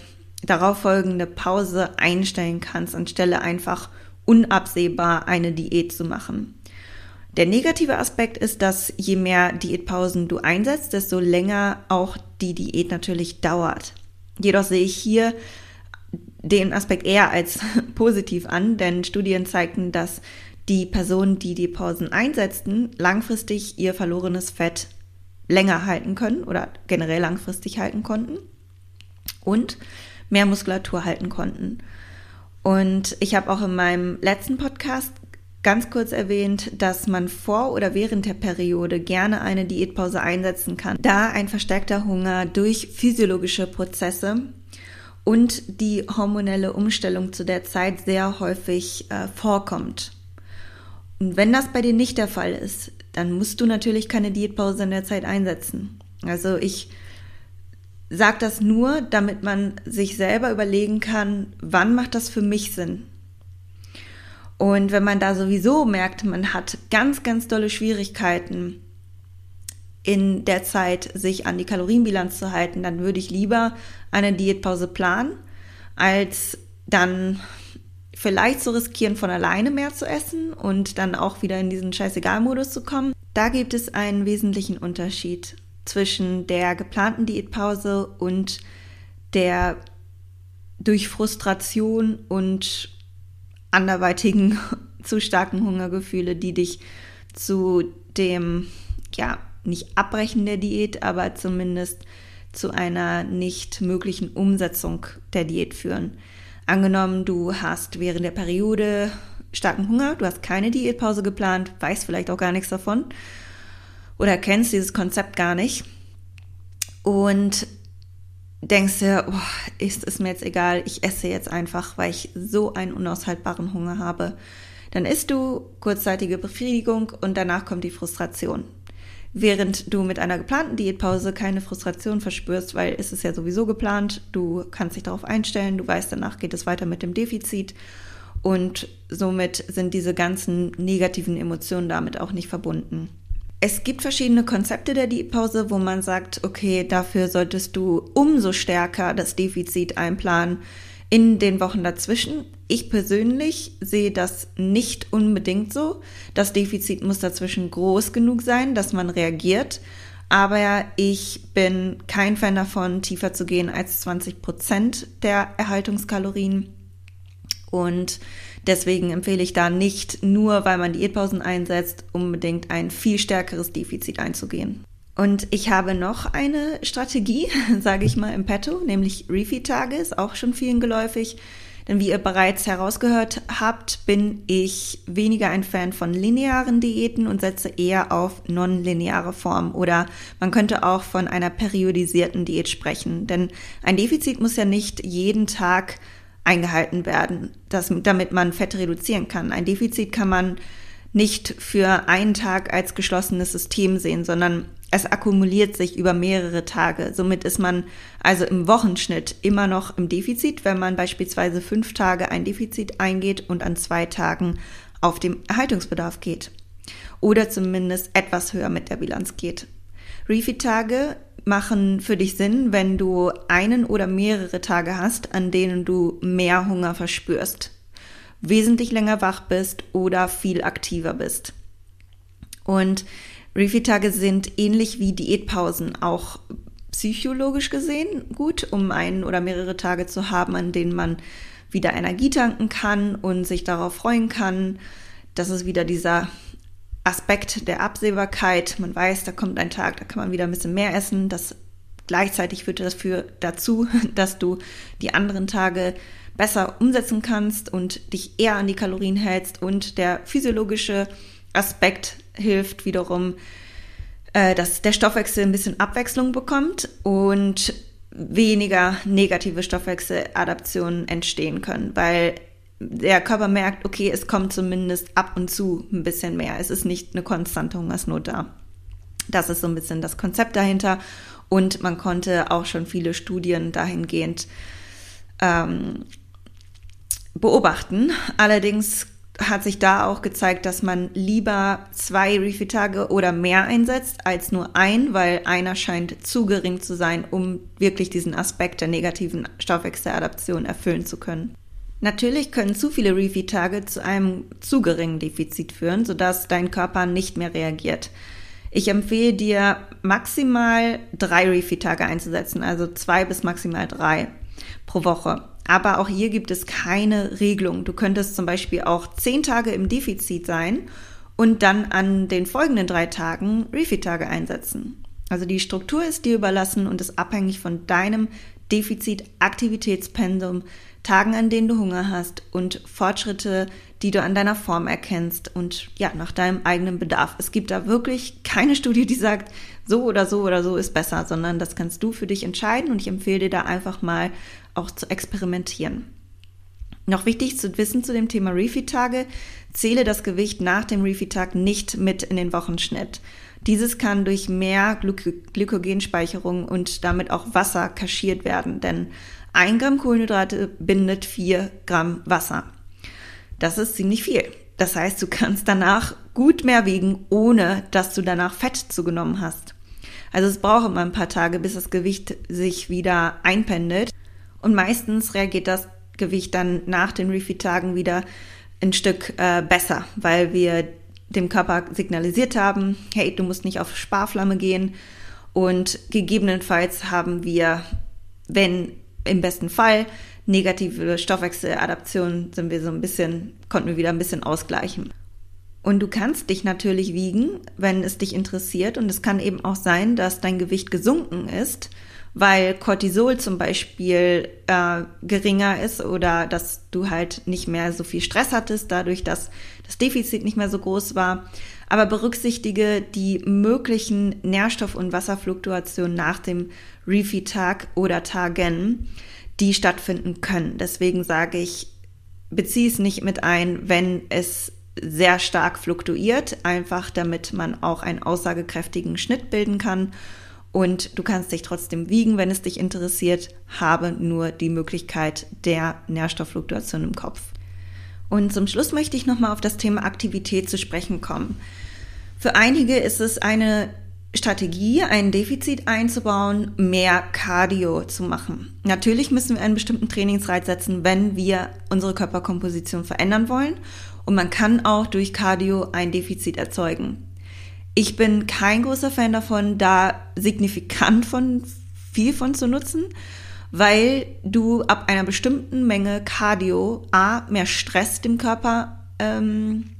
darauffolgende Pause einstellen kannst, anstelle einfach unabsehbar eine Diät zu machen. Der negative Aspekt ist, dass je mehr Diätpausen du einsetzt, desto länger auch die Diät natürlich dauert. Jedoch sehe ich hier den Aspekt eher als [laughs] positiv an, denn Studien zeigten, dass die Personen, die die Pausen einsetzten, langfristig ihr verlorenes Fett länger halten können oder generell langfristig halten konnten und mehr Muskulatur halten konnten. Und ich habe auch in meinem letzten Podcast ganz kurz erwähnt, dass man vor oder während der Periode gerne eine Diätpause einsetzen kann, da ein verstärkter Hunger durch physiologische Prozesse und die hormonelle Umstellung zu der Zeit sehr häufig äh, vorkommt. Und wenn das bei dir nicht der Fall ist, dann musst du natürlich keine Diätpause in der Zeit einsetzen. Also ich sage das nur, damit man sich selber überlegen kann, wann macht das für mich Sinn? Und wenn man da sowieso merkt, man hat ganz, ganz dolle Schwierigkeiten in der Zeit, sich an die Kalorienbilanz zu halten, dann würde ich lieber eine Diätpause planen, als dann vielleicht zu riskieren, von alleine mehr zu essen und dann auch wieder in diesen Scheißegal-Modus zu kommen. Da gibt es einen wesentlichen Unterschied zwischen der geplanten Diätpause und der durch Frustration und anderweitigen [laughs] zu starken Hungergefühle, die dich zu dem, ja, nicht Abbrechen der Diät, aber zumindest zu einer nicht möglichen Umsetzung der Diät führen. Angenommen, du hast während der Periode starken Hunger, du hast keine Diätpause geplant, weißt vielleicht auch gar nichts davon oder kennst dieses Konzept gar nicht und denkst dir, oh, ist es mir jetzt egal, ich esse jetzt einfach, weil ich so einen unaushaltbaren Hunger habe. Dann isst du kurzzeitige Befriedigung und danach kommt die Frustration. Während du mit einer geplanten Diätpause keine Frustration verspürst, weil es ist ja sowieso geplant, du kannst dich darauf einstellen, du weißt, danach geht es weiter mit dem Defizit und somit sind diese ganzen negativen Emotionen damit auch nicht verbunden. Es gibt verschiedene Konzepte der Diätpause, wo man sagt, okay, dafür solltest du umso stärker das Defizit einplanen in den Wochen dazwischen. Ich persönlich sehe das nicht unbedingt so. Das Defizit muss dazwischen groß genug sein, dass man reagiert. Aber ich bin kein Fan davon, tiefer zu gehen als 20 Prozent der Erhaltungskalorien. Und Deswegen empfehle ich da nicht nur, weil man Diätpausen einsetzt, unbedingt ein viel stärkeres Defizit einzugehen. Und ich habe noch eine Strategie, [laughs] sage ich mal, im Petto, nämlich Refeed-Tage, ist auch schon vielen geläufig. Denn wie ihr bereits herausgehört habt, bin ich weniger ein Fan von linearen Diäten und setze eher auf nonlineare Formen. Oder man könnte auch von einer periodisierten Diät sprechen. Denn ein Defizit muss ja nicht jeden Tag eingehalten werden, das, damit man Fett reduzieren kann. Ein Defizit kann man nicht für einen Tag als geschlossenes System sehen, sondern es akkumuliert sich über mehrere Tage. Somit ist man also im Wochenschnitt immer noch im Defizit, wenn man beispielsweise fünf Tage ein Defizit eingeht und an zwei Tagen auf dem Erhaltungsbedarf geht. Oder zumindest etwas höher mit der Bilanz geht. Refeed-Tage machen für dich Sinn, wenn du einen oder mehrere Tage hast, an denen du mehr Hunger verspürst, wesentlich länger wach bist oder viel aktiver bist. Und Refeed-Tage sind ähnlich wie Diätpausen auch psychologisch gesehen gut, um einen oder mehrere Tage zu haben, an denen man wieder Energie tanken kann und sich darauf freuen kann. Das ist wieder dieser Aspekt der Absehbarkeit. Man weiß, da kommt ein Tag, da kann man wieder ein bisschen mehr essen. Das gleichzeitig führt das für dazu, [laughs] dass du die anderen Tage besser umsetzen kannst und dich eher an die Kalorien hältst und der physiologische Aspekt hilft wiederum, äh, dass der Stoffwechsel ein bisschen Abwechslung bekommt und weniger negative Stoffwechseladaptionen entstehen können, weil der Körper merkt, okay, es kommt zumindest ab und zu ein bisschen mehr. Es ist nicht eine konstante Hungersnot da. Das ist so ein bisschen das Konzept dahinter. Und man konnte auch schon viele Studien dahingehend ähm, beobachten. Allerdings hat sich da auch gezeigt, dass man lieber zwei Refeed-Tage oder mehr einsetzt als nur ein, weil einer scheint zu gering zu sein, um wirklich diesen Aspekt der negativen Stoffwechseladaption erfüllen zu können. Natürlich können zu viele Refeed-Tage zu einem zu geringen Defizit führen, sodass dein Körper nicht mehr reagiert. Ich empfehle dir maximal drei Refeed-Tage einzusetzen, also zwei bis maximal drei pro Woche. Aber auch hier gibt es keine Regelung. Du könntest zum Beispiel auch zehn Tage im Defizit sein und dann an den folgenden drei Tagen Refeed-Tage einsetzen. Also die Struktur ist dir überlassen und ist abhängig von deinem Defizit-Aktivitätspensum, Tagen, an denen du Hunger hast und Fortschritte, die du an deiner Form erkennst und ja, nach deinem eigenen Bedarf. Es gibt da wirklich keine Studie, die sagt, so oder so oder so ist besser, sondern das kannst du für dich entscheiden und ich empfehle dir da einfach mal auch zu experimentieren. Noch wichtig zu wissen zu dem Thema Refeed-Tage, zähle das Gewicht nach dem Refeed-Tag nicht mit in den Wochenschnitt. Dieses kann durch mehr Glyk Glykogenspeicherung und damit auch Wasser kaschiert werden, denn ein Gramm Kohlenhydrate bindet vier Gramm Wasser. Das ist ziemlich viel. Das heißt, du kannst danach gut mehr wiegen, ohne dass du danach Fett zugenommen hast. Also es braucht immer ein paar Tage, bis das Gewicht sich wieder einpendelt. Und meistens reagiert das Gewicht dann nach den Refeed-Tagen wieder ein Stück äh, besser, weil wir dem Körper signalisiert haben, hey, du musst nicht auf Sparflamme gehen. Und gegebenenfalls haben wir, wenn im besten Fall negative Stoffwechseladaption, sind wir so ein bisschen, konnten wir wieder ein bisschen ausgleichen. Und du kannst dich natürlich wiegen, wenn es dich interessiert. Und es kann eben auch sein, dass dein Gewicht gesunken ist, weil Cortisol zum Beispiel äh, geringer ist oder dass du halt nicht mehr so viel Stress hattest, dadurch, dass das Defizit nicht mehr so groß war. Aber berücksichtige die möglichen Nährstoff- und Wasserfluktuationen nach dem Refeed-Tag oder Tagen, die stattfinden können. Deswegen sage ich, beziehe es nicht mit ein, wenn es sehr stark fluktuiert, einfach damit man auch einen aussagekräftigen Schnitt bilden kann. Und du kannst dich trotzdem wiegen, wenn es dich interessiert, habe nur die Möglichkeit der Nährstofffluktuation im Kopf. Und zum Schluss möchte ich nochmal auf das Thema Aktivität zu sprechen kommen. Für einige ist es eine Strategie, ein Defizit einzubauen, mehr Cardio zu machen. Natürlich müssen wir einen bestimmten Trainingsreiz setzen, wenn wir unsere Körperkomposition verändern wollen. Und man kann auch durch Cardio ein Defizit erzeugen. Ich bin kein großer Fan davon, da signifikant von viel von zu nutzen, weil du ab einer bestimmten Menge Cardio A mehr Stress dem Körper ähm,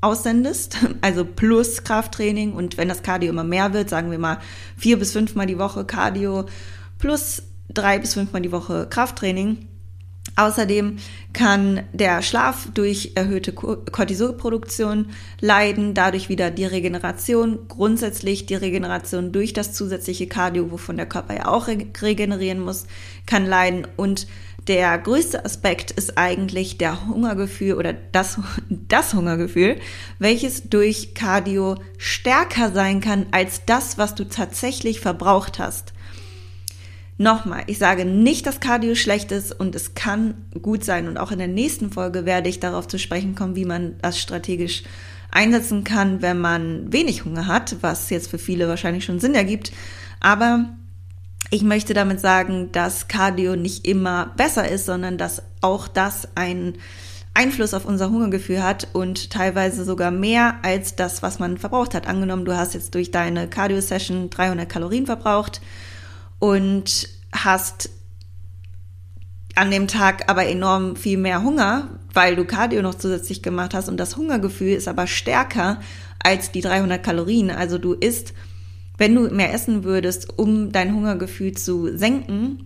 aussendest, [laughs] also plus Krafttraining. Und wenn das Cardio immer mehr wird, sagen wir mal vier bis fünfmal die Woche Cardio plus drei bis fünfmal die Woche Krafttraining, Außerdem kann der Schlaf durch erhöhte Cortisolproduktion leiden, dadurch wieder die Regeneration, grundsätzlich die Regeneration durch das zusätzliche Cardio, wovon der Körper ja auch regenerieren muss, kann leiden und der größte Aspekt ist eigentlich der Hungergefühl oder das, [laughs] das Hungergefühl, welches durch Cardio stärker sein kann als das, was du tatsächlich verbraucht hast. Nochmal, ich sage nicht, dass Cardio schlecht ist und es kann gut sein. Und auch in der nächsten Folge werde ich darauf zu sprechen kommen, wie man das strategisch einsetzen kann, wenn man wenig Hunger hat, was jetzt für viele wahrscheinlich schon Sinn ergibt. Aber ich möchte damit sagen, dass Cardio nicht immer besser ist, sondern dass auch das einen Einfluss auf unser Hungergefühl hat und teilweise sogar mehr als das, was man verbraucht hat. Angenommen, du hast jetzt durch deine Cardio-Session 300 Kalorien verbraucht und hast an dem Tag aber enorm viel mehr Hunger, weil du Cardio noch zusätzlich gemacht hast und das Hungergefühl ist aber stärker als die 300 Kalorien. Also du isst, wenn du mehr essen würdest, um dein Hungergefühl zu senken,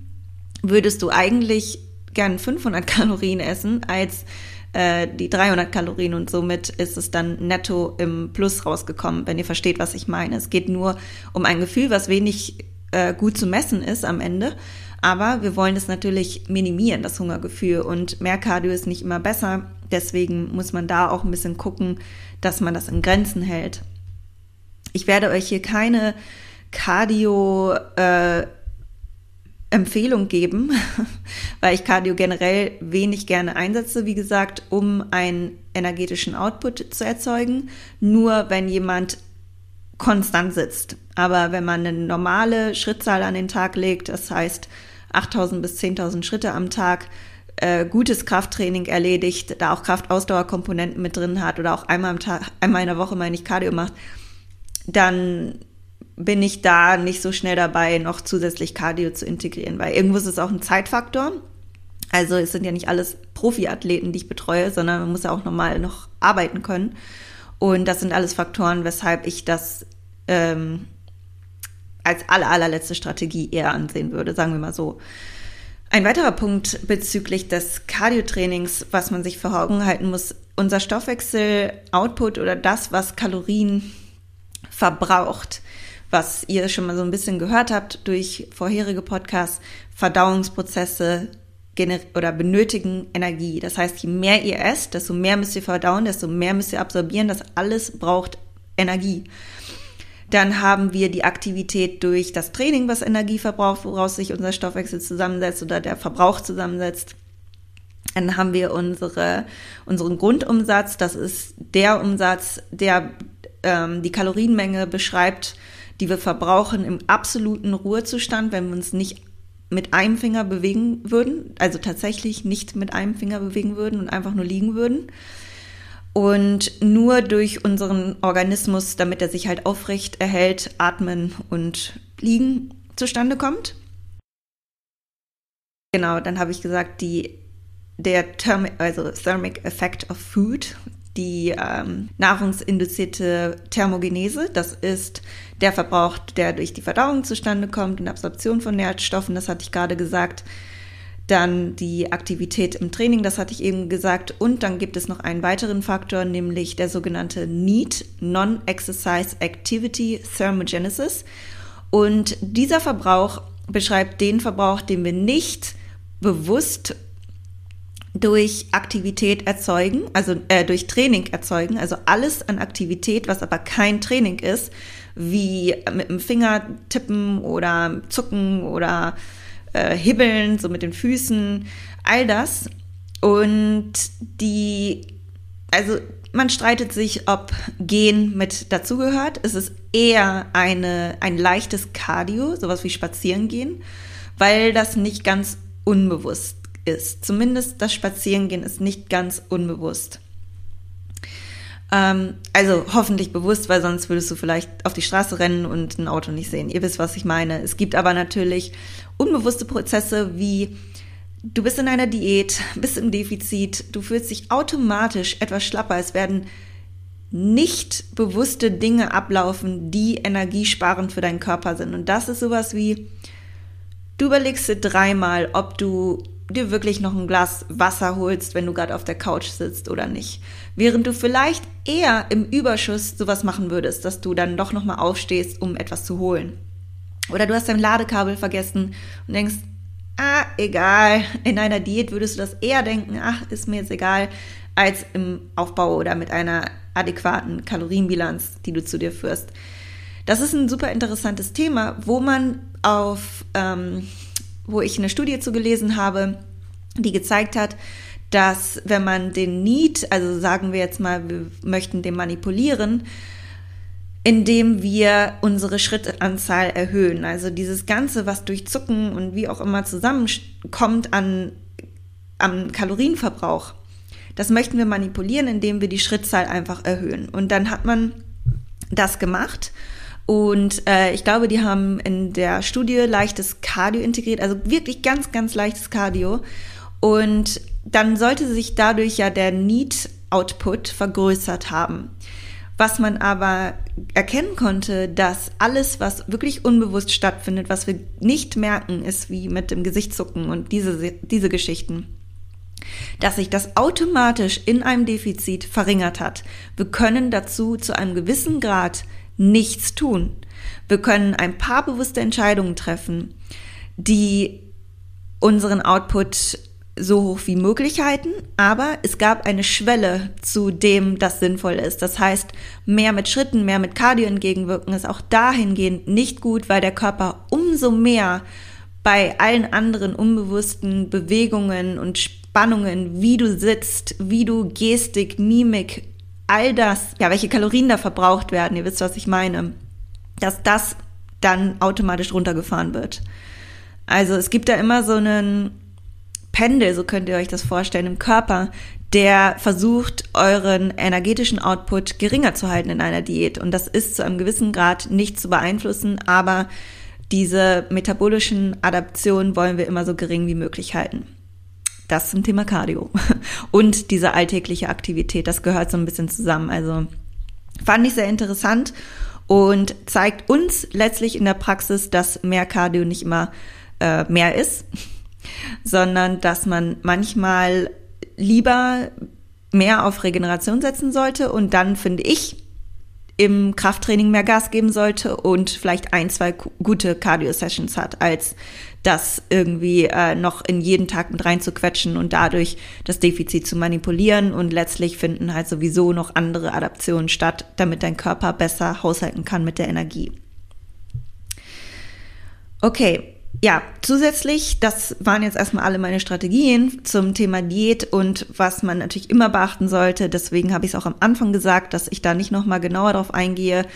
würdest du eigentlich gern 500 [laughs] Kalorien essen als äh, die 300 Kalorien und somit ist es dann netto im Plus rausgekommen, wenn ihr versteht, was ich meine. Es geht nur um ein Gefühl, was wenig äh, gut zu messen ist am Ende. Aber wir wollen es natürlich minimieren, das Hungergefühl. Und mehr Cardio ist nicht immer besser. Deswegen muss man da auch ein bisschen gucken, dass man das in Grenzen hält. Ich werde euch hier keine Cardio äh, geben, [laughs] weil ich Cardio generell wenig gerne einsetze, wie gesagt, um einen energetischen Output zu erzeugen. Nur wenn jemand konstant sitzt. Aber wenn man eine normale Schrittzahl an den Tag legt, das heißt 8000 bis 10.000 Schritte am Tag, äh, gutes Krafttraining erledigt, da auch Kraftausdauerkomponenten mit drin hat oder auch einmal am Tag, einmal in der Woche meine ich Cardio macht, dann bin ich da nicht so schnell dabei, noch zusätzlich Cardio zu integrieren, weil irgendwo ist es auch ein Zeitfaktor. Also es sind ja nicht alles Profiathleten, die ich betreue, sondern man muss ja auch normal noch arbeiten können. Und das sind alles Faktoren, weshalb ich das ähm, als aller, allerletzte Strategie eher ansehen würde, sagen wir mal so. Ein weiterer Punkt bezüglich des Cardio-Trainings, was man sich vor Augen halten muss, unser Stoffwechsel-Output oder das, was Kalorien verbraucht, was ihr schon mal so ein bisschen gehört habt durch vorherige Podcasts, Verdauungsprozesse, oder benötigen Energie. Das heißt, je mehr ihr esst, desto mehr müsst ihr verdauen, desto mehr müsst ihr absorbieren. Das alles braucht Energie. Dann haben wir die Aktivität durch das Training, was Energie verbraucht, woraus sich unser Stoffwechsel zusammensetzt oder der Verbrauch zusammensetzt. Dann haben wir unsere, unseren Grundumsatz. Das ist der Umsatz, der ähm, die Kalorienmenge beschreibt, die wir verbrauchen im absoluten Ruhezustand, wenn wir uns nicht mit einem Finger bewegen würden, also tatsächlich nicht mit einem Finger bewegen würden und einfach nur liegen würden und nur durch unseren Organismus, damit er sich halt aufrecht erhält, atmen und liegen zustande kommt. Genau, dann habe ich gesagt, die, der Therm also Thermic Effect of Food, die ähm, nahrungsinduzierte Thermogenese, das ist der Verbrauch, der durch die Verdauung zustande kommt und Absorption von Nährstoffen, das hatte ich gerade gesagt. Dann die Aktivität im Training, das hatte ich eben gesagt. Und dann gibt es noch einen weiteren Faktor, nämlich der sogenannte NEAT, Non-Exercise Activity Thermogenesis. Und dieser Verbrauch beschreibt den Verbrauch, den wir nicht bewusst durch Aktivität erzeugen, also äh, durch Training erzeugen, also alles an Aktivität, was aber kein Training ist, wie mit dem Finger tippen oder zucken oder äh, Hibbeln, so mit den Füßen, all das. Und die, also man streitet sich, ob Gehen mit dazugehört. Es ist eher eine, ein leichtes Cardio, sowas wie Spazierengehen, weil das nicht ganz unbewusst ist. Zumindest das Spazierengehen ist nicht ganz unbewusst. Ähm, also hoffentlich bewusst, weil sonst würdest du vielleicht auf die Straße rennen und ein Auto nicht sehen. Ihr wisst, was ich meine. Es gibt aber natürlich unbewusste Prozesse wie du bist in einer Diät, bist im Defizit, du fühlst dich automatisch etwas schlapper. Es werden nicht bewusste Dinge ablaufen, die energiesparend für deinen Körper sind. Und das ist sowas wie, du überlegst dir dreimal, ob du dir wirklich noch ein Glas Wasser holst, wenn du gerade auf der Couch sitzt oder nicht. Während du vielleicht eher im Überschuss sowas machen würdest, dass du dann doch nochmal aufstehst, um etwas zu holen. Oder du hast dein Ladekabel vergessen und denkst, ah, egal, in einer Diät würdest du das eher denken, ach, ist mir jetzt egal, als im Aufbau oder mit einer adäquaten Kalorienbilanz, die du zu dir führst. Das ist ein super interessantes Thema, wo man auf ähm, wo ich eine Studie zu gelesen habe, die gezeigt hat, dass wenn man den Need, also sagen wir jetzt mal, wir möchten den manipulieren, indem wir unsere Schrittanzahl erhöhen. Also dieses Ganze, was durch Zucken und wie auch immer zusammenkommt an, am Kalorienverbrauch, das möchten wir manipulieren, indem wir die Schrittzahl einfach erhöhen. Und dann hat man das gemacht und äh, ich glaube, die haben in der Studie leichtes Cardio integriert, also wirklich ganz, ganz leichtes Cardio. Und dann sollte sich dadurch ja der Need-Output vergrößert haben. Was man aber erkennen konnte, dass alles, was wirklich unbewusst stattfindet, was wir nicht merken, ist wie mit dem Gesichtszucken und diese, diese Geschichten dass sich das automatisch in einem Defizit verringert hat. Wir können dazu zu einem gewissen Grad nichts tun. Wir können ein paar bewusste Entscheidungen treffen, die unseren Output so hoch wie möglich halten, aber es gab eine Schwelle, zu dem das sinnvoll ist. Das heißt, mehr mit Schritten, mehr mit Cardio entgegenwirken ist auch dahingehend nicht gut, weil der Körper umso mehr bei allen anderen unbewussten Bewegungen und Spannungen, wie du sitzt, wie du Gestik, Mimik, all das, ja, welche Kalorien da verbraucht werden, ihr wisst, was ich meine, dass das dann automatisch runtergefahren wird. Also es gibt da immer so einen Pendel, so könnt ihr euch das vorstellen, im Körper, der versucht, euren energetischen Output geringer zu halten in einer Diät. Und das ist zu einem gewissen Grad nicht zu beeinflussen, aber diese metabolischen Adaptionen wollen wir immer so gering wie möglich halten das zum Thema Cardio. [laughs] Und diese alltägliche Aktivität, das gehört so ein bisschen zusammen. Also fand ich sehr interessant und zeigt uns letztlich in der Praxis, dass mehr Cardio nicht immer äh, mehr ist, [laughs] sondern dass man manchmal lieber mehr auf Regeneration setzen sollte. Und dann finde ich, im Krafttraining mehr Gas geben sollte und vielleicht ein, zwei gute Cardio-Sessions hat, als das irgendwie äh, noch in jeden Tag mit reinzuquetschen und dadurch das Defizit zu manipulieren. Und letztlich finden halt sowieso noch andere Adaptionen statt, damit dein Körper besser haushalten kann mit der Energie. Okay, ja, zusätzlich, das waren jetzt erstmal alle meine Strategien zum Thema Diät und was man natürlich immer beachten sollte. Deswegen habe ich es auch am Anfang gesagt, dass ich da nicht nochmal genauer drauf eingehe.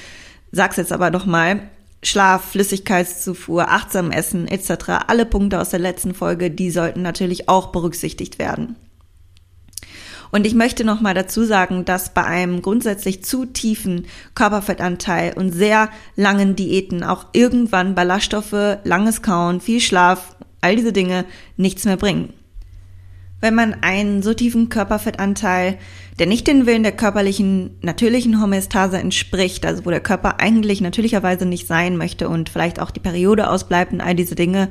Sag's jetzt aber nochmal. Schlaf, Flüssigkeitszufuhr, achtsam essen etc. Alle Punkte aus der letzten Folge, die sollten natürlich auch berücksichtigt werden. Und ich möchte noch mal dazu sagen, dass bei einem grundsätzlich zu tiefen Körperfettanteil und sehr langen Diäten auch irgendwann Ballaststoffe, langes Kauen, viel Schlaf, all diese Dinge nichts mehr bringen. Wenn man einen so tiefen Körperfettanteil, der nicht den Willen der körperlichen, natürlichen Homöostase entspricht, also wo der Körper eigentlich natürlicherweise nicht sein möchte und vielleicht auch die Periode ausbleibt und all diese Dinge,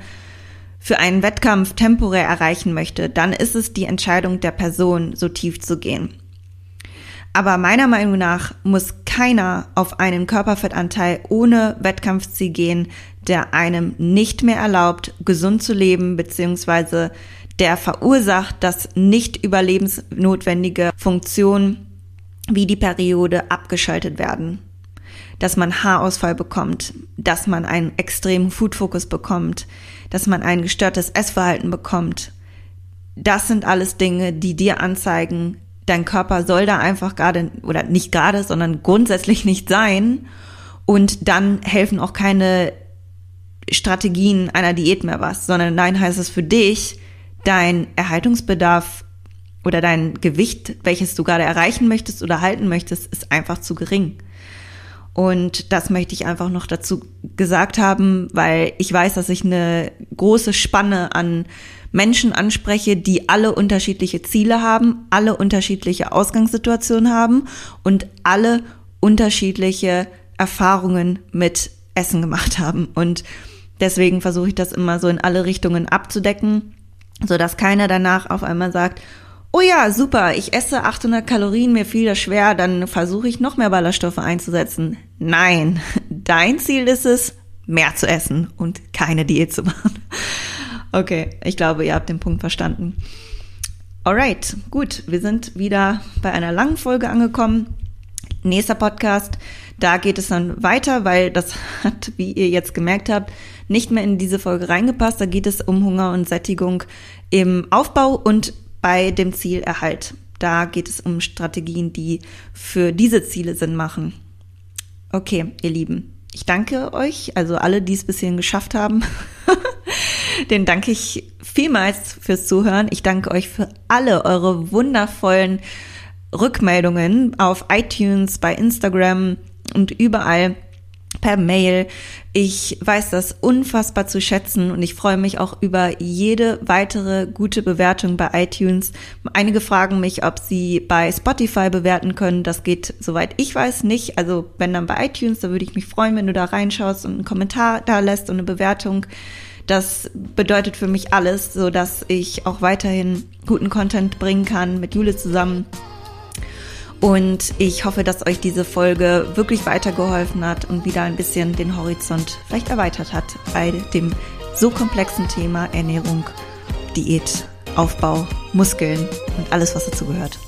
für einen Wettkampf temporär erreichen möchte, dann ist es die Entscheidung der Person, so tief zu gehen. Aber meiner Meinung nach muss keiner auf einen Körperfettanteil ohne Wettkampfziel gehen, der einem nicht mehr erlaubt, gesund zu leben, beziehungsweise der verursacht, dass nicht überlebensnotwendige Funktionen wie die Periode abgeschaltet werden. Dass man Haarausfall bekommt, dass man einen extremen Foodfokus bekommt, dass man ein gestörtes Essverhalten bekommt. Das sind alles Dinge, die dir anzeigen, dein Körper soll da einfach gerade, oder nicht gerade, sondern grundsätzlich nicht sein. Und dann helfen auch keine Strategien einer Diät mehr was, sondern nein heißt es für dich, dein Erhaltungsbedarf oder dein Gewicht, welches du gerade erreichen möchtest oder halten möchtest, ist einfach zu gering. Und das möchte ich einfach noch dazu gesagt haben, weil ich weiß, dass ich eine große Spanne an Menschen anspreche, die alle unterschiedliche Ziele haben, alle unterschiedliche Ausgangssituationen haben und alle unterschiedliche Erfahrungen mit Essen gemacht haben. Und deswegen versuche ich das immer so in alle Richtungen abzudecken, so dass keiner danach auf einmal sagt, oh ja, super, ich esse 800 Kalorien, mir fiel das schwer, dann versuche ich noch mehr Ballaststoffe einzusetzen. Nein, [laughs] dein Ziel ist es, mehr zu essen und keine Diät zu machen. [laughs] Okay, ich glaube, ihr habt den Punkt verstanden. Alright, gut, wir sind wieder bei einer langen Folge angekommen. Nächster Podcast, da geht es dann weiter, weil das [laughs] hat, wie ihr jetzt gemerkt habt, nicht mehr in diese Folge reingepasst. Da geht es um Hunger und Sättigung im Aufbau und bei dem Zielerhalt. Da geht es um Strategien, die für diese Ziele Sinn machen. Okay, ihr Lieben, ich danke euch, also alle, die es bis hierhin geschafft haben. [laughs] Den danke ich vielmals fürs Zuhören. Ich danke euch für alle eure wundervollen Rückmeldungen auf iTunes, bei Instagram und überall per Mail. Ich weiß das unfassbar zu schätzen und ich freue mich auch über jede weitere gute Bewertung bei iTunes. Einige fragen mich, ob sie bei Spotify bewerten können. Das geht, soweit ich weiß, nicht. Also wenn dann bei iTunes, da würde ich mich freuen, wenn du da reinschaust und einen Kommentar da lässt und eine Bewertung. Das bedeutet für mich alles, so dass ich auch weiterhin guten Content bringen kann mit Jule zusammen und ich hoffe, dass euch diese Folge wirklich weitergeholfen hat und wieder ein bisschen den Horizont vielleicht erweitert hat bei dem so komplexen Thema Ernährung, Diät, Aufbau, Muskeln und alles, was dazu gehört.